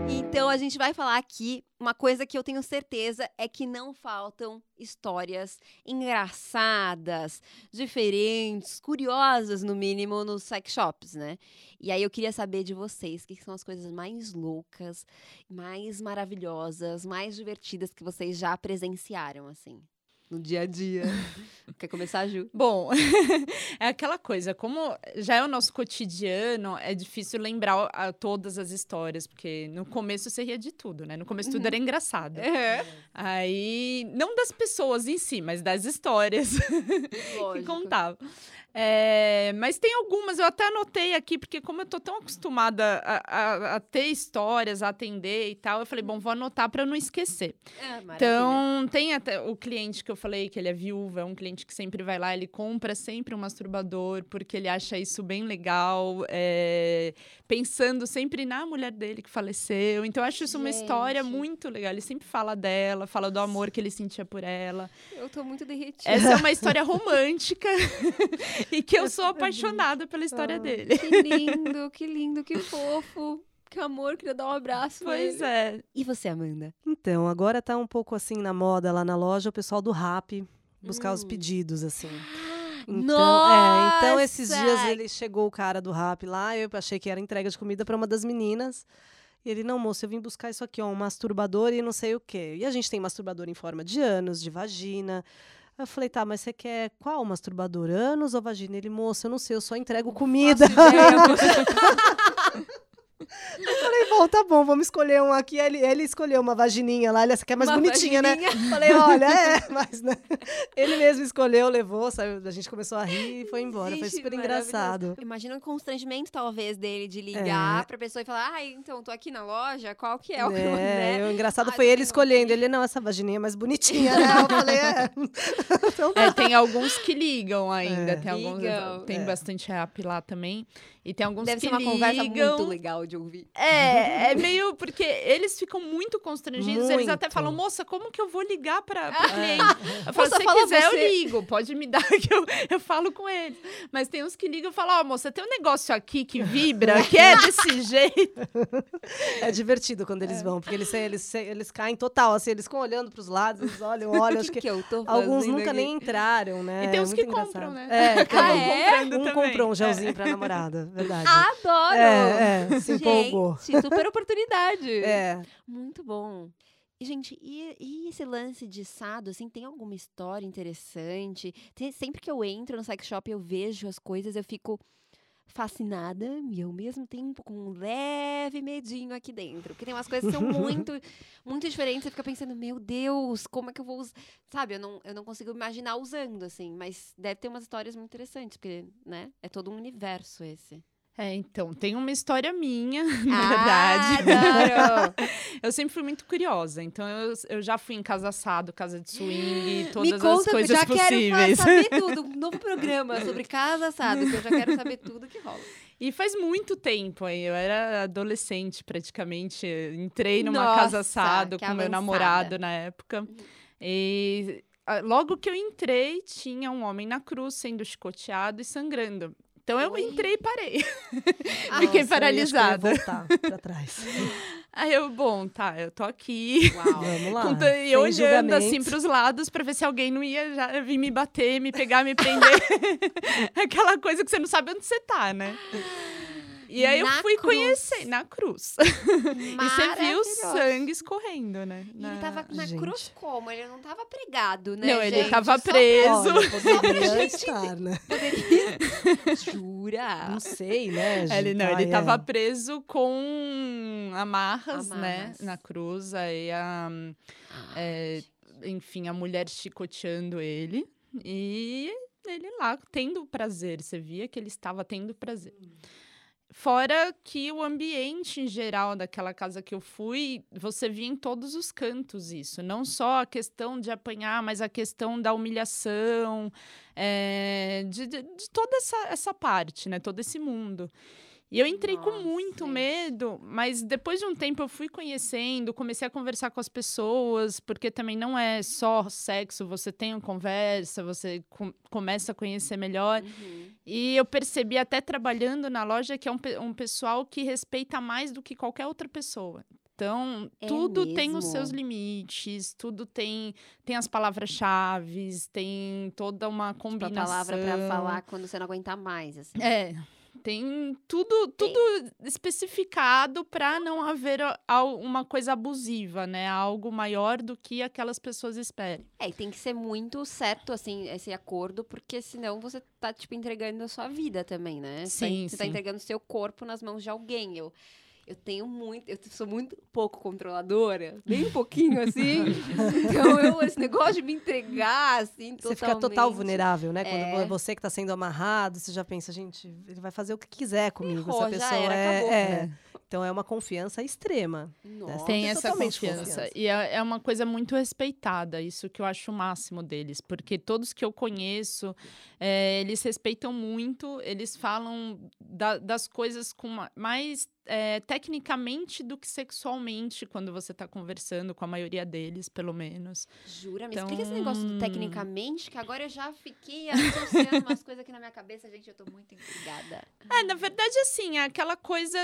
Então a gente vai falar aqui uma coisa que eu tenho certeza é que não faltam histórias engraçadas, diferentes, curiosas no mínimo nos sex shops, né? E aí eu queria saber de vocês o que são as coisas mais loucas, mais maravilhosas, mais divertidas que vocês já presenciaram assim no dia a dia. Quer começar, Ju? Bom, é aquela coisa, como já é o nosso cotidiano, é difícil lembrar a- todas as histórias, porque no começo você ria de tudo, né? No começo tudo era engraçado. Aí, não das pessoas em si, mas das histórias que contavam. É, mas tem algumas, eu até anotei aqui, porque como eu tô tão acostumada a, a- a ter histórias, a atender e tal, eu falei, bom, vou anotar para não esquecer. É. Então, tem até o cliente que eu falei que ele é viúvo, é um cliente que sempre vai lá, ele compra sempre um masturbador, porque ele acha isso bem legal, é, pensando sempre na mulher dele que faleceu. Então, eu acho isso uma história Gente. muito legal. Ele sempre fala dela, fala do amor que ele sentia por ela. Eu tô muito derretida. Essa é uma história romântica e que eu sou apaixonada pela história dele. Que lindo, que lindo, que fofo. Que amor, queria dar um abraço. Pois é. E você, Amanda? Então, agora tá um pouco assim na moda lá na loja, o pessoal do rap buscar os Hum. pedidos, assim. Então, Nossa! é, então esses dias ele chegou o cara do rap lá, eu achei que era entrega de comida para uma das meninas. E ele, não, moço, eu vim buscar isso aqui, ó, um masturbador e não sei o quê. E a gente tem masturbador em forma de ânus, de vagina. Eu falei, tá, mas você quer qual masturbador? Ânus ou vagina? Ele, moço, eu não sei, eu só entrego comida. Eu falei, bom, tá bom, vamos escolher um aqui. Ele, ele escolheu uma vagininha lá, ele, essa aqui é mais Uma bonitinha, né? vagininha. Falei, olha, é, mas né? Ele mesmo escolheu, levou, saiu, a gente começou a rir e foi embora. foi Gente, super maravilhoso. engraçado. Imagina o constrangimento, talvez, dele de ligar pra pessoa e falar: Ah, então, tô aqui na loja, qual que é o que eu, É, né? o engraçado Ai, foi ele escolhendo. Ele, não, essa vagininha é mais bonitinha, né? Eu falei, é. Então tá. É, tem alguns que ligam ainda. É. Tem, alguns, Ligam. tem É. bastante app lá também. E tem alguns Deve que ser uma ligam. conversa muito legal de ouvir. É, é meio porque eles ficam muito constrangidos. Eles até Muito. falam, moça, como que eu vou ligar para o cliente? Eu falo, se quiser, você." eu ligo. Pode me dar que eu, eu falo com eles. Mas tem uns que ligam e falam, ó, moça, tem um negócio aqui que vibra, que é desse jeito. É divertido quando eles vão, porque eles, eles, eles caem total, assim, eles ficam olhando pros lados, eles olham, olham, que, que que eu tô alguns nunca aqui? nem entraram, né? E tem É uns muito que compram, engraçado. né? É, tem. comprando um também. comprou um É. gelzinho pra namorada, verdade. Adoro! É, é, se empolgou. Gente, super oportunidade. É. Muito bom. E, gente, e, e esse lance de sado, assim, tem alguma história interessante? Tem- sempre que eu entro no sex shop, eu vejo as coisas, eu fico fascinada e ao mesmo tempo com um leve medinho aqui dentro. Porque tem umas coisas que são muito, muito diferentes. Você fica pensando, meu Deus, como é que eu vou usar? Sabe, eu não, eu não consigo imaginar usando, assim. Mas deve ter umas histórias muito interessantes, porque, né, é todo um universo esse. É, então, tem uma história minha, na Ah, verdade. Eu sempre fui muito curiosa, então eu, eu já fui em casa assado, casa de swing, Me todas conta, as coisas já quero possíveis. fa- saber tudo. Um novo programa sobre casa assada, que eu já quero saber tudo que rola. E faz muito tempo aí, eu era adolescente praticamente, entrei numa Nossa, casa assado com meu avançada. namorado na época. E ah, logo que eu entrei, tinha um homem na cruz sendo chicoteado e sangrando. Então eu Oi. entrei e parei. Ah, Fiquei Nossa, eu eu paralisada. voltar pra trás. Aí eu, bom, tá, eu tô aqui. Uau. Vamos lá. Sem e olhando assim pros lados pra ver se alguém não ia já vir me bater, me pegar, me prender. Aquela coisa que você não sabe onde você tá, né? E aí Na eu fui cruz. conhecer na cruz. E você viu Maravilhoso. sangue escorrendo, né? Na- ele tava na Gente. cruz como? Ele não tava pregado, né, Não, ele gente? tava Só preso. Olha, poderia estar, né? poderia- Jura? Não sei, né? É, Ele não, Ai, ele tava é. preso com amarras, né? Amarras. Na cruz. Aí a. é, enfim, a mulher chicoteando ele. E ele lá tendo prazer. Você via que ele estava tendo prazer. Fora que o ambiente em geral daquela casa que eu fui, você via em todos os cantos isso. Não só a questão de apanhar, mas a questão da humilhação, é, de, de- de toda essa, essa parte, né? Todo esse mundo. E eu entrei com Nossa, muito gente. medo, mas depois de um tempo eu fui conhecendo, comecei a conversar com as pessoas, porque também não é só sexo, você tem uma conversa, você com- começa a conhecer melhor. Uhum. E eu percebi até trabalhando na loja que é um, um pessoal que respeita mais do que qualquer outra pessoa. Então, É tudo tem os seus mesmo? limites, tudo tem, tem as palavras-chave, tem toda uma Tipo, a combinação. palavra pra falar quando você não aguentar mais, assim. É, tem tudo, tudo especificado para não haver uma coisa abusiva, né? Algo maior do que aquelas pessoas esperem. É, e tem que ser muito certo, assim, esse acordo, porque senão você tá, tipo, entregando a sua vida também, né? Você tá- Sim, Você tá sim. entregando o seu corpo nas mãos de alguém. Eu, eu tenho muito, eu sou muito pouco controladora, bem um pouquinho, assim. então, eu, esse negócio de me entregar, assim, Você fica total totalmente- vulnerável, né? Quando É. é você que tá sendo amarrado, você já pensa, gente, ele vai fazer o que quiser comigo. Errou, Essa já pessoa era, é, acabou. é. Então é uma confiança extrema. Nossa. Tem essa totalmente confiança. confiança. E é, é uma coisa muito respeitada, isso que eu acho o máximo deles. Porque todos que eu conheço, é, eles respeitam muito, eles falam da- das coisas com ma- mais é, tecnicamente do que sexualmente quando você tá conversando com a maioria deles, pelo menos. Jura? Me explica esse Então- negócio do tecnicamente, que agora eu já fiquei associando umas coisas aqui na minha cabeça. Gente, eu tô muito intrigada. É, na verdade, assim, é aquela coisa.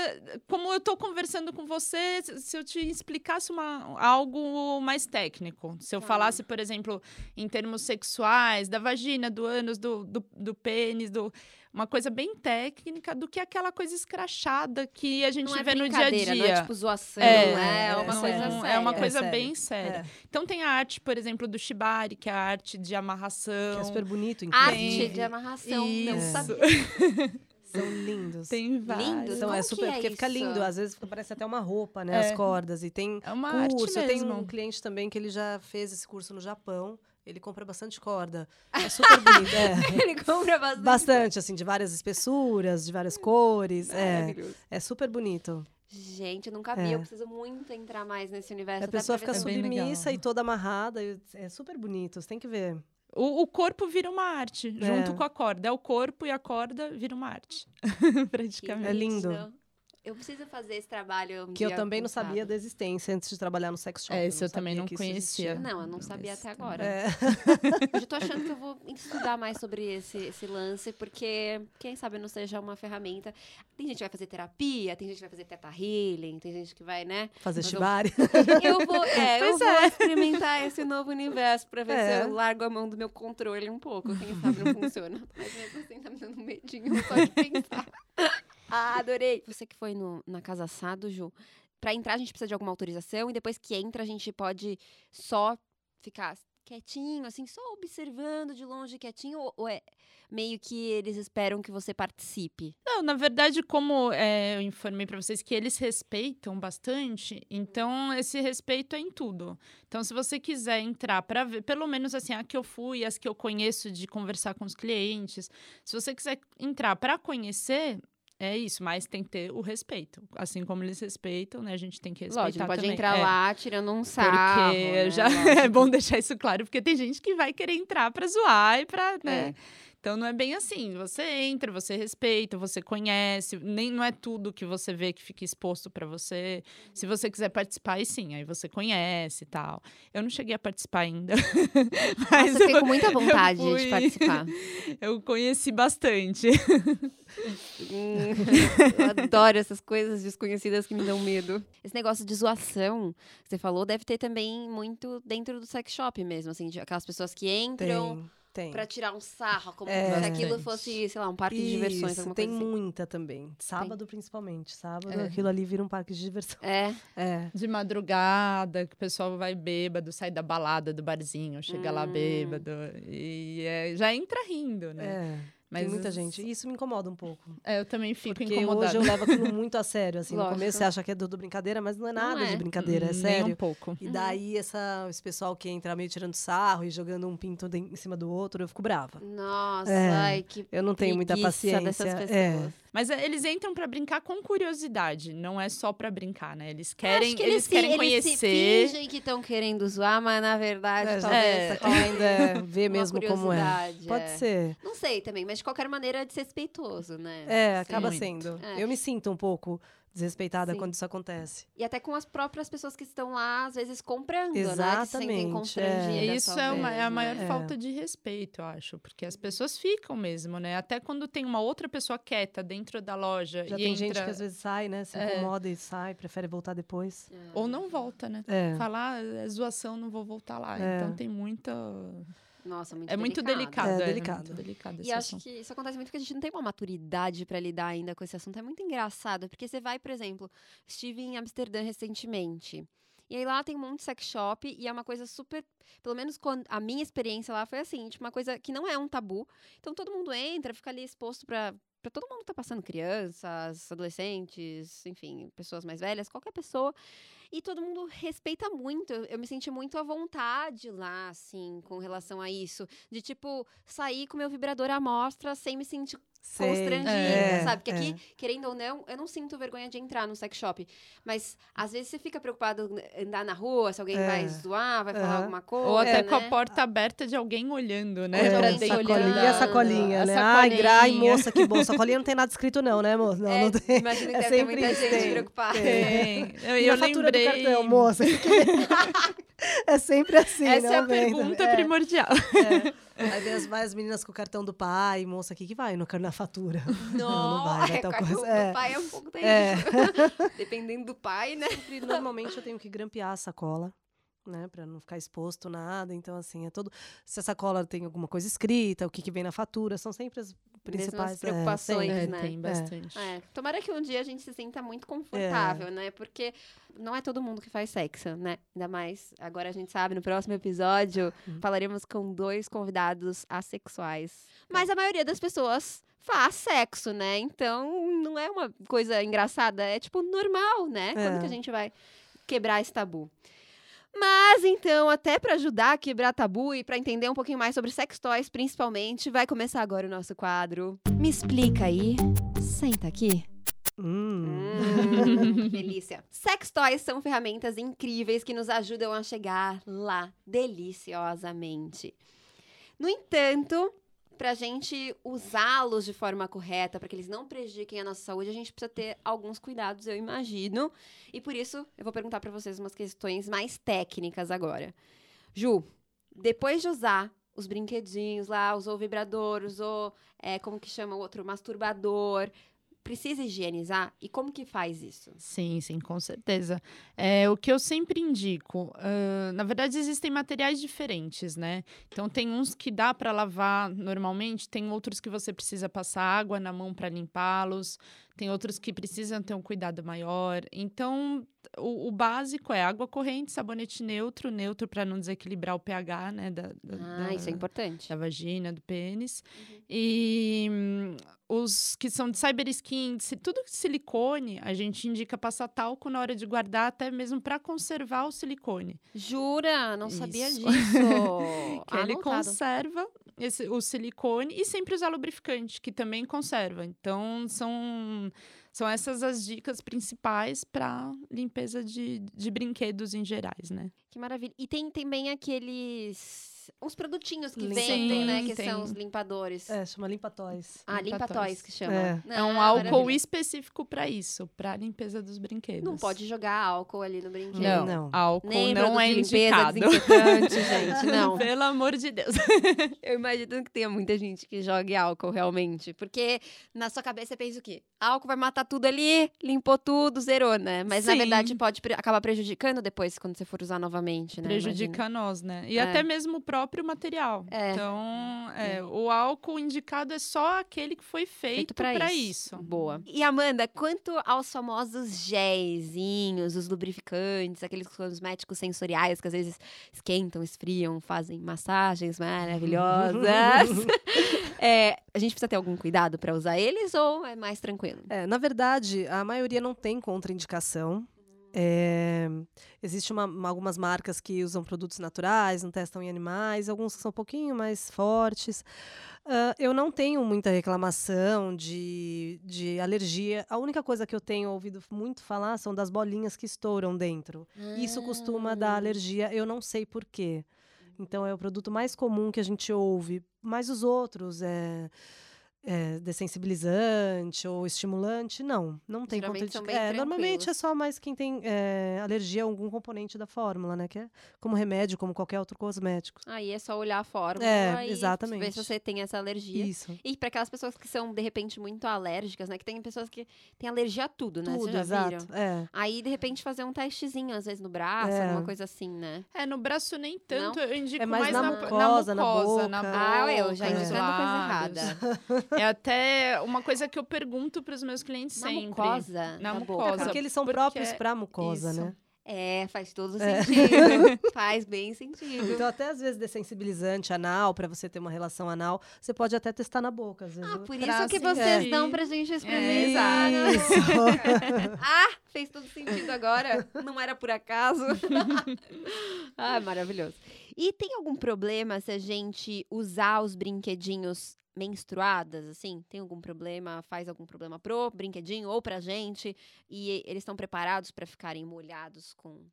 Como eu tô conversando com você, se- se eu te explicasse uma, algo mais técnico. Se eu Tá. falasse, por exemplo, em termos sexuais, da vagina, do ânus, do, do, do pênis, do. Uma coisa bem técnica do que aquela coisa escrachada que a gente Não é vê no dia a dia. não é tipo zoação, É, é, é, uma não coisa é. séria. É uma É coisa sério. bem séria. É, Então tem a arte, por exemplo, do shibari, que é a arte de que amarração. é super bonito, Arte inclusive. de amarração, não Isso. sabia. São lindos. Tem vários. Lindos? São, é Como que super, é porque fica isso? lindo. Às vezes fica- parece até uma roupa, né? É. As cordas. E tem É uma curso. Eu arte tenho um cliente também que ele já fez esse curso no Japão. Ele compra bastante corda. É super bonito. é. Ele compra bastante. Bastante, assim, de várias espessuras, de várias cores. É, é super bonito. Gente, eu nunca vi. É. Eu preciso muito entrar mais nesse universo. A pessoa fica submissa e toda amarrada. É super bonito, você tem que ver. O, o corpo vira uma arte, junto É. com a corda. É o corpo e a corda vira uma arte. Praticamente. É lindo. Eu preciso fazer esse trabalho. um Que eu também não sabia da existência antes de trabalhar no sex shop. É, isso eu sabia também não conhecia. Não, eu não sabia até agora. É. Eu já tô achando que eu vou estudar mais sobre esse, esse lance, porque quem sabe não seja uma ferramenta. Tem gente que vai fazer terapia, tem gente que vai fazer teta healing, tem gente que vai, né? Fazer Mas eu- shibari. Eu vou, é, eu vou é. experimentar esse novo universo pra ver É. se eu largo a mão do meu controle um pouco. Quem sabe não funciona. Mas mesmo assim tá me dando um medinho só de pensar. Ah, adorei. Você que foi no, na Casa Assado, Ju, pra entrar a gente precisa de alguma autorização e depois que entra a gente pode só ficar quietinho, assim, só observando de longe quietinho ou, ou é meio que eles esperam que você participe? Não, na verdade, como é, eu informei para vocês que eles respeitam bastante, então esse respeito é em tudo. Então, se você quiser entrar para ver, pelo menos assim, a que eu fui, as que eu conheço de conversar com os clientes, se você quiser entrar para conhecer, é isso, mas tem que ter o respeito. Assim como eles respeitam, né? A gente tem que respeitar Lógico, pode também. entrar É. lá tirando um sarro, Porque né? já é bom deixar isso claro, porque tem gente que vai querer entrar pra zoar e pra, né? É. Então não é bem assim. Você entra, você respeita, você conhece, nem não é tudo que você vê que fica exposto pra você. Se você quiser participar, aí sim, aí você conhece e tal. Eu não cheguei a participar ainda. mas Nossa, eu fiquei eu- com muita vontade fui- de participar. eu conheci bastante. Hum, eu adoro essas coisas desconhecidas que me dão medo. Esse negócio de zoação que você falou deve ter também muito dentro do sex shop mesmo, assim, aquelas pessoas que entram Tem, tem. pra tirar um sarro, como É. se aquilo fosse, sei lá, um parque de diversões, Isso, alguma tem coisa assim. muita também. Sábado, principalmente. Sábado, É. aquilo ali vira um parque de diversão. É, É. De madrugada, que o pessoal vai bêbado, sai da balada do barzinho, chega lá Hum. bêbado. E é, já entra rindo, né? É. Mas tem muita gente. E isso me incomoda um pouco. É, eu também fico Porque incomodada. hoje eu levo aquilo muito a sério. Assim, Lógico. no começo você acha que é tudo brincadeira, mas não é Não nada é. de brincadeira, é Nem sério. um pouco. E daí essa, esse pessoal que entra meio tirando sarro e jogando um pinto em cima do outro, eu fico brava. nossa, É. ai, que Eu não tenho muita paciência. dessas É. Mas é, eles entram pra brincar com curiosidade, não é só pra brincar, né? Eles querem, acho que eles, se- querem eles se conhecer. fingem que estão querendo zoar, mas na verdade, É, talvez é, ainda ver mesmo como é. Pode é. ser. Não sei também, mas de qualquer maneira é desrespeitoso, né? É, Sim. acaba Muito. sendo. É. Eu me sinto um pouco desrespeitada Sim. quando isso acontece. E até com as próprias pessoas que estão lá, às vezes, comprando, né? Que se Exatamente, é. Isso é, uma- é a maior né? É. falta de respeito, eu acho. Porque as pessoas ficam mesmo, né? Até quando tem uma outra pessoa quieta dentro da loja Já e tem entra... gente que às vezes sai, né? Se É. incomoda e sai, prefere voltar depois. Ou não volta, né? É. Falar, ah, é zoação, não vou voltar lá. É. Então tem muita... Nossa, muito é muito delicado. É É, delicado. muito delicado E acho assunto. que isso acontece muito porque a gente não tem uma maturidade pra lidar ainda com esse assunto. É muito engraçado, porque você vai, por exemplo, estive em Amsterdã recentemente. E aí lá tem um monte de sex shop e é uma coisa super. Pelo menos quando, a minha experiência lá foi assim, tipo, uma coisa que não é um tabu. Então todo mundo entra, fica ali exposto pra para todo mundo que tá passando, crianças, adolescentes, enfim, pessoas mais velhas, qualquer pessoa. E todo mundo respeita muito. Eu, eu me senti muito à vontade lá, assim, com relação a isso. De, tipo, sair com meu vibrador à mostra sem me sentir Sei. constrangida, É, sabe? Porque é. aqui, querendo ou não, eu não sinto vergonha de entrar no sex shop. Mas, às vezes, você fica preocupado em andar na rua, se alguém É. vai zoar, vai falar alguma coisa, Ou até com a né? porta aberta de alguém olhando, né? É, Pra alguém dentro. olhando. sacolinha, e a sacolinha, A né? Ai, gra, ai, sacolinha. moça, que bom. Sacolinha não tem nada escrito não, né, moça? Não, É, não tem. imagino que É deve ter sempre muita isso, gente tem. preocupada. Tem. Eu, E eu a fatura lembrei. do cartão, moça? é sempre assim, Essa é a não vem, pergunta é, primordial. é. Aí vem as, vai as meninas com o cartão do pai, moça, o que que vai no, na fatura? Não, não vai, vai é, tal cartão coisa. do É. pai é um pouco terrível. É. Dependendo do pai, né? Sempre, normalmente eu tenho que grampear a sacola, né, Pra não ficar exposto nada. Então, assim, é todo. Se a sacola tem alguma coisa escrita, o que, que vem na fatura, são sempre as principais Mesmas preocupações, é, É, sempre. né? tem bastante. É, tomara que um dia a gente se sinta muito confortável, né? Porque não é todo mundo que faz sexo, né? Ainda mais, agora a gente sabe, no próximo episódio Uhum. falaremos com dois convidados assexuais. Mas a maioria das pessoas faz sexo, né? Então não é uma coisa engraçada, é tipo normal, né? Quando É. que a gente vai quebrar esse tabu? Mas então, até para ajudar a quebrar tabu e para entender um pouquinho mais sobre sex toys, principalmente, vai começar agora o nosso quadro. Me explica aí. Senta aqui. Hum. Delícia. Sex toys são ferramentas incríveis que nos ajudam a chegar lá deliciosamente. No entanto, para a gente usá-los de forma correta, para que eles não prejudiquem a nossa saúde, a gente precisa ter alguns cuidados, eu imagino. E por isso, eu vou perguntar para vocês umas questões mais técnicas agora. Ju, depois de usar os brinquedinhos lá, usou o vibrador, usou, é, como que chama o outro, masturbador, precisa higienizar? E como que faz isso? Sim, sim, com certeza. É, o que eu sempre indico, ah, na verdade, existem materiais diferentes, né? Então, tem uns que dá para lavar normalmente, tem outros que você precisa passar água na mão para limpá-los, tem outros que precisam ter um cuidado maior. Então, o, o básico é água corrente, sabonete neutro, neutro para não desequilibrar o pH, né? Da, da- Ah, da- isso é importante. da vagina, do pênis. Uhum. E hum, os que são de cyber skin, si- tudo de silicone, a gente indica passar talco na hora de guardar, até mesmo para conservar o silicone. Jura? Não sabia Isso. disso. que ele Anotado. conserva esse- o silicone e sempre usar lubrificante, que também conserva. Então, são, são essas as dicas principais para limpeza de, de brinquedos em gerais, né? Que maravilha. E tem também aqueles. Uns produtinhos que vendem, né? Que tem. são os limpadores. É, chama limpa toys. Ah, Limpa limpa toys. toys que chama. É. É um Ah, álcool específico para isso, para limpeza dos brinquedos. Não pode jogar álcool ali no brinquedo. Não, Não. álcool Nem não é indicado. desinfetante, gente. Não. Pelo amor de Deus. Eu imagino que tenha muita gente que jogue álcool realmente. Porque na sua cabeça você pensa o quê? Álcool vai matar tudo ali, limpou tudo, zerou, né? Mas na Sim. verdade pode pre- acabar prejudicando depois quando você for usar novamente, né? Prejudica nós, né? E É. até mesmo o próprio material. É. Então, é, o álcool indicado é só aquele que foi feito, pra para isso. isso. Boa. E Amanda, quanto aos famosos géisinhos, os lubrificantes, aqueles cosméticos sensoriais que às vezes esquentam, esfriam, fazem massagens maravilhosas. É, a gente precisa ter algum cuidado para usar eles ou é mais tranquilo? É, na verdade, a maioria não tem contraindicação. É, uma- uma- algumas marcas que usam produtos naturais, não testam em animais, alguns que são um pouquinho mais fortes. Ah, eu não tenho muita reclamação de, de alergia. A única coisa que eu tenho ouvido muito falar são das bolinhas que estouram dentro. Isso costuma Ah. dar alergia, eu não sei por quê. Então é o produto mais comum que a gente ouve, mas os outros é, é dessensibilizante ou estimulante, não, não tem contraindicação. É, normalmente é só mais quem tem é, alergia a algum componente da fórmula, né? Que é como remédio, como qualquer outro cosmético. Aí é só olhar a fórmula É, e exatamente. ver se você tem essa alergia. Isso. E para aquelas pessoas que são, de repente, muito alérgicas, né? Que tem pessoas que têm alergia a tudo, né? Tudo, exato. viram? É. Aí, de repente, fazer um testezinho, às vezes, no braço, É. alguma coisa assim, né? É, no braço nem tanto, eu indico É mais mais, na na, mucosa, na mucosa, na boca. boca. Ah, eu já indicando coisa errada. É até uma coisa que eu pergunto para os meus clientes Na sempre. mucosa Na mucosa. boca. É porque eles são porque próprios para mucosa, isso. né? É, faz todo É. sentido. faz bem sentido. Então, até às vezes, dessensibilizante anal, pra você ter uma relação anal, você pode até testar na boca. Às vezes, Ah, por Pra isso que vocês dão pra gente É, experimentar. né? Isso. ah, fez todo sentido agora. Não era por acaso. ah, maravilhoso. E tem algum problema se a gente usar os brinquedinhos menstruadas, assim? Tem algum problema? Faz algum problema pro brinquedinho ou pra gente? E eles estão preparados pra ficarem molhados com.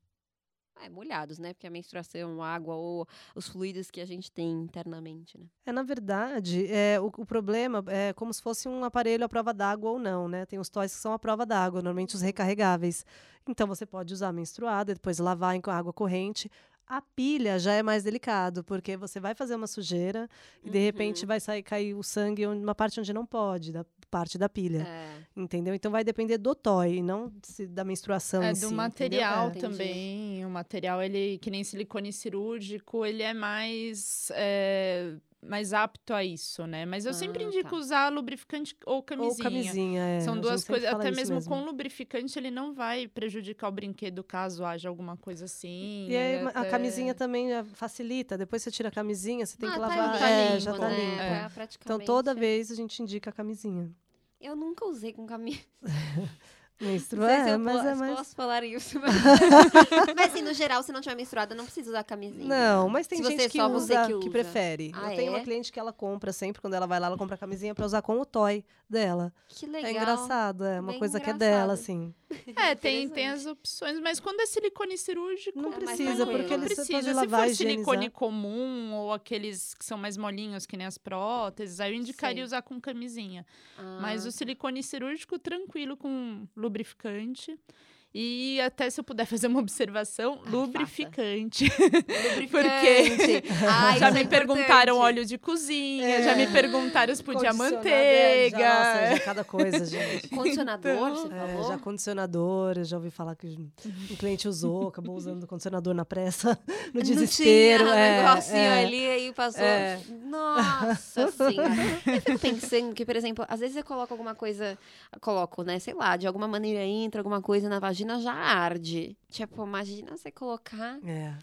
É, molhados, né? Porque a menstruação, a água ou os fluidos que a gente tem internamente, né? É, na verdade, é, o, o problema é como se fosse um aparelho à prova d'água ou não, né? Tem os toys que são à prova d'água, normalmente os recarregáveis. Então, você pode usar menstruada, depois lavar em água corrente. A pilha já é mais delicado, porque você vai fazer uma sujeira e, de repente, Uhum. vai sair cair o sangue em uma parte onde não pode, da parte da pilha. É. Entendeu? Então, vai depender do toy, não se- da menstruação É em do si, material É. Entendi. também. O material, ele, que nem silicone cirúrgico, ele é mais, é, mais apto a isso, né? Mas eu sempre Ah, indico tá. usar lubrificante ou camisinha. Ou camisinha, é. a São duas coisas, até mesmo, mesmo. com lubrificante, ele não vai prejudicar o brinquedo caso haja alguma coisa assim. E aí, a até- camisinha também eh, facilita. Depois você tira a camisinha, você tem Ah, que tá lavar. limpo, é, limpo, já tá né? limpo. É. Tá Então, toda vez a gente indica a camisinha. Eu nunca usei com camisa. Menstrua, Não sei se é, eu mas é se mais. posso falar isso. Mas... mas assim, no geral, se não tiver menstruada, não precisa usar camisinha. Não, mas tem Se gente você- que só usa, que que, usa. prefere. Ah, eu tenho é? uma cliente que ela compra sempre, quando ela vai lá, ela compra a camisinha pra usar com o toy dela. Que legal. É engraçado, é uma Bem coisa que é engraçado. dela, assim. É, tem, tem as opções, mas quando é silicone cirúrgico. Não É precisa, porque não precisa. Se for silicone higienizar. comum ou aqueles que são mais molinhos, que nem as próteses, aí eu indicaria Sei. usar com camisinha. Ah, Mas o silicone cirúrgico, tranquilo, com lubrificante. E até se eu puder fazer uma observação, Ai, lubrificante. lubrificante. Ah, já me é perguntaram óleo de cozinha, já me É. perguntaram se podia é, manteiga. já, nossa, já cada coisa, gente. Condicionador, você É, falou? já condicionador, já ouvi falar que um cliente usou, acabou usando o condicionador na pressa, no desespero. Não tinha é, um negocinho é. ali, aí passou. É. Nossa senhora. Eu fico pensando que, por exemplo, às vezes eu coloco alguma coisa, coloco, né, sei lá, de alguma maneira entra alguma coisa na vagina, já arde. Tipo, imagina você colocar É,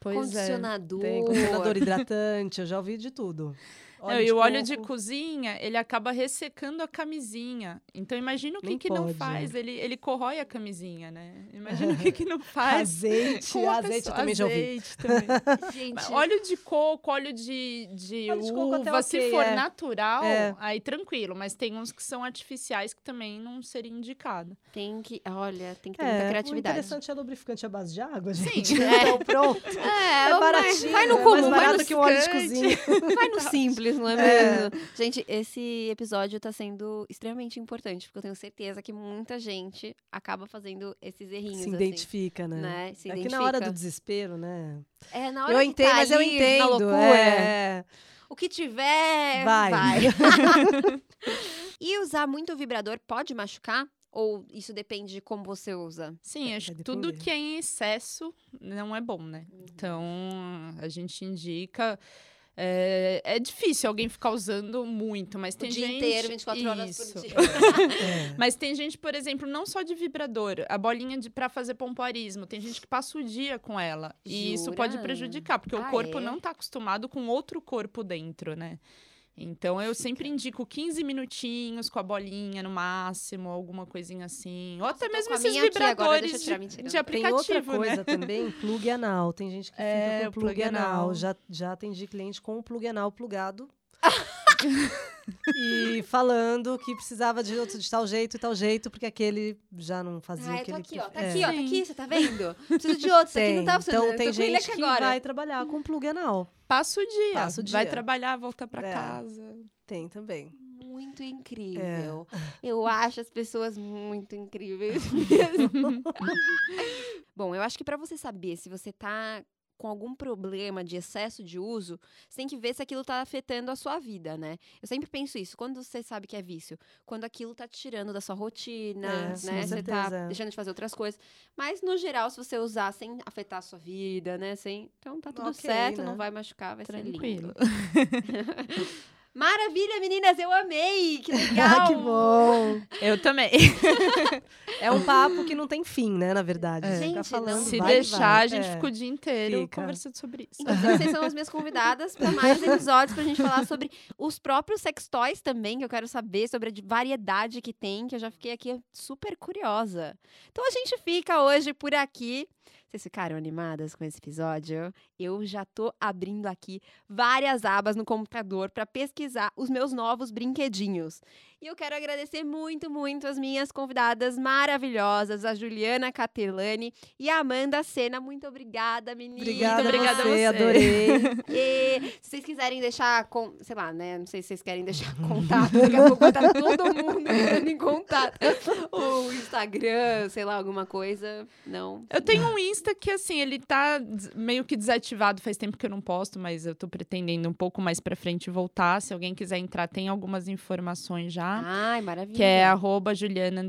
Pois é. condicionador. tem condicionador hidratante, eu já ouvi de tudo. Não, e o óleo de cozinha, ele acaba ressecando a camisinha. Então, imagina o que, Nem que não pode. faz. Ele, ele corrói a camisinha, né? Imagina o que, que não faz. Azeite, com azeite pessoa- também já ouvi. azeite também. Gente, óleo de coco, óleo de, de Óleo de coco até uva, se ok, for é. natural, É. aí tranquilo. Mas tem uns que são artificiais que também não seria indicado. tem que, olha, tem que ter É, muita o criatividade. interessante é lubrificante à base de água, Sim, gente. é. Então, pronto. É, É baratinho. Vai no é comum, mais vai barato no que um óleo de cozinha. Vai no simples, não é É. mesmo? Gente, esse episódio tá sendo extremamente importante, porque eu tenho certeza que muita gente acaba fazendo esses errinhos. Se assim, identifica, né? né? Se é que na hora do desespero, né? É, na hora Eu entendo, tá mas eu entendo. Na loucura. é. O que tiver, Vai. e usar muito vibrador pode machucar? Ou isso depende de como você usa? Sim, acho vai que tudo que é em excesso não é bom, né? Então, a gente indica. É, é difícil alguém ficar usando muito, mas tem o dia gente. inteiro, 24 horas Isso. por dia. É. Mas tem gente, por exemplo, não só de vibrador, a bolinha de para fazer pompoarismo, tem gente que passa o dia com ela. E isso pode Jura? prejudicar, porque Ah, o corpo é? não tá acostumado com outro corpo dentro, né? Então eu sempre indico 15 minutinhos com a bolinha no máximo, alguma coisinha assim. Ou até mesmo esses agora, vibradores mentira, de, não de Tem aplicativo, outra coisa né? também, plug anal. Tem gente que É, fica o com plug, plug anal. anal. Já, já atendi cliente com o plug anal plugado. e falando que precisava de outro de tal jeito e tal jeito, porque aquele já não fazia Ah, eu que tô ele aqui, ó. Tá é. aqui, ó. Tá aqui, você tá vendo? Preciso de outro. Isso aqui Tem. não tá funcionando. Então tem gente que agora. vai trabalhar com plug anal. Passa o dia. Passa o Vai dia. trabalhar, volta pra É. casa. Tem também. Muito É. incrível. Eu acho as pessoas muito incríveis mesmo. Bom, eu acho que pra você saber se você tá com algum problema de excesso de uso, você tem que ver se aquilo tá afetando a sua vida, né? Eu sempre penso isso. Quando você sabe que é vício? Quando aquilo tá te tirando da sua rotina, É, né? Você tá deixando de fazer outras coisas. Mas, no geral, se você usar sem afetar a sua vida, né? Sem... Então tá tudo Ok, certo, né? não vai machucar, vai ser lindo. Maravilha, meninas, eu amei! Que legal! que bom! Eu também. É um papo que não tem fim, né, na verdade. É. Gente, falando, Se vai, deixar, vai. a gente É. fica o dia inteiro Fica. conversando sobre isso. Inclusive, vocês são as minhas convidadas para mais episódios pra gente falar sobre os próprios sex toys também, que eu quero saber sobre a de- variedade que tem, que eu já fiquei aqui super curiosa. Então a gente fica hoje por aqui. Vocês ficaram animadas com esse episódio? Eu já tô abrindo aqui várias abas no computador para pesquisar os meus novos brinquedinhos. E eu quero agradecer muito, muito as minhas convidadas maravilhosas, a Juliana Catelani e a Amanda Sena. Muito obrigada, meninas. Obrigada, obrigada a você, você. adorei. E se vocês quiserem deixar, com, sei lá, né? Não sei se vocês querem deixar contato. Daqui a pouco tá todo mundo entrando em contato. O Instagram, sei lá, alguma coisa. Não. Eu tenho um Insta que, assim, ele tá meio que desativado. Faz tempo que eu não posto, mas eu tô pretendendo um pouco mais pra frente voltar. Se alguém quiser entrar, tem algumas informações já. Ai, maravilha. Que é arroba Juliana.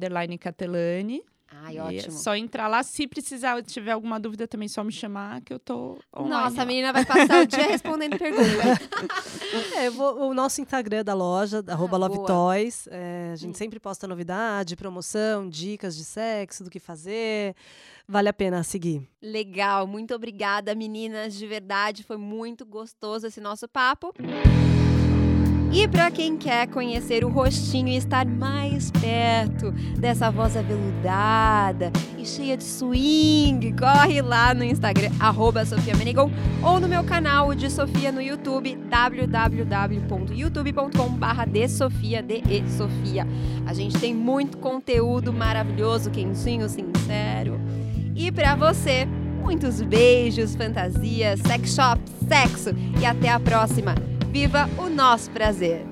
Ai, é ótimo. só entrar lá. Se precisar, se tiver alguma dúvida, também só me chamar, que eu tô online. Nossa, a menina vai passar o dia respondendo perguntas. É, vou- o nosso Instagram da loja, arroba Love Ah, boa. Toys. é, a gente Hum. sempre posta novidade, promoção, dicas de sexo, do que fazer. Vale a pena seguir. Legal, muito obrigada, meninas, de verdade, foi muito gostoso esse nosso papo. E para quem quer conhecer o rostinho e estar mais perto dessa voz aveludada e cheia de swing, corre lá no Instagram, arroba Sofia Menegon, ou no meu canal de Sofia no YouTube, www.youtube.com.br de Sofia, de e Sofia. A gente tem muito conteúdo maravilhoso, quentinho, sincero. E para você, muitos beijos, fantasias, sex shop, sexo e até a próxima. Viva o nosso prazer!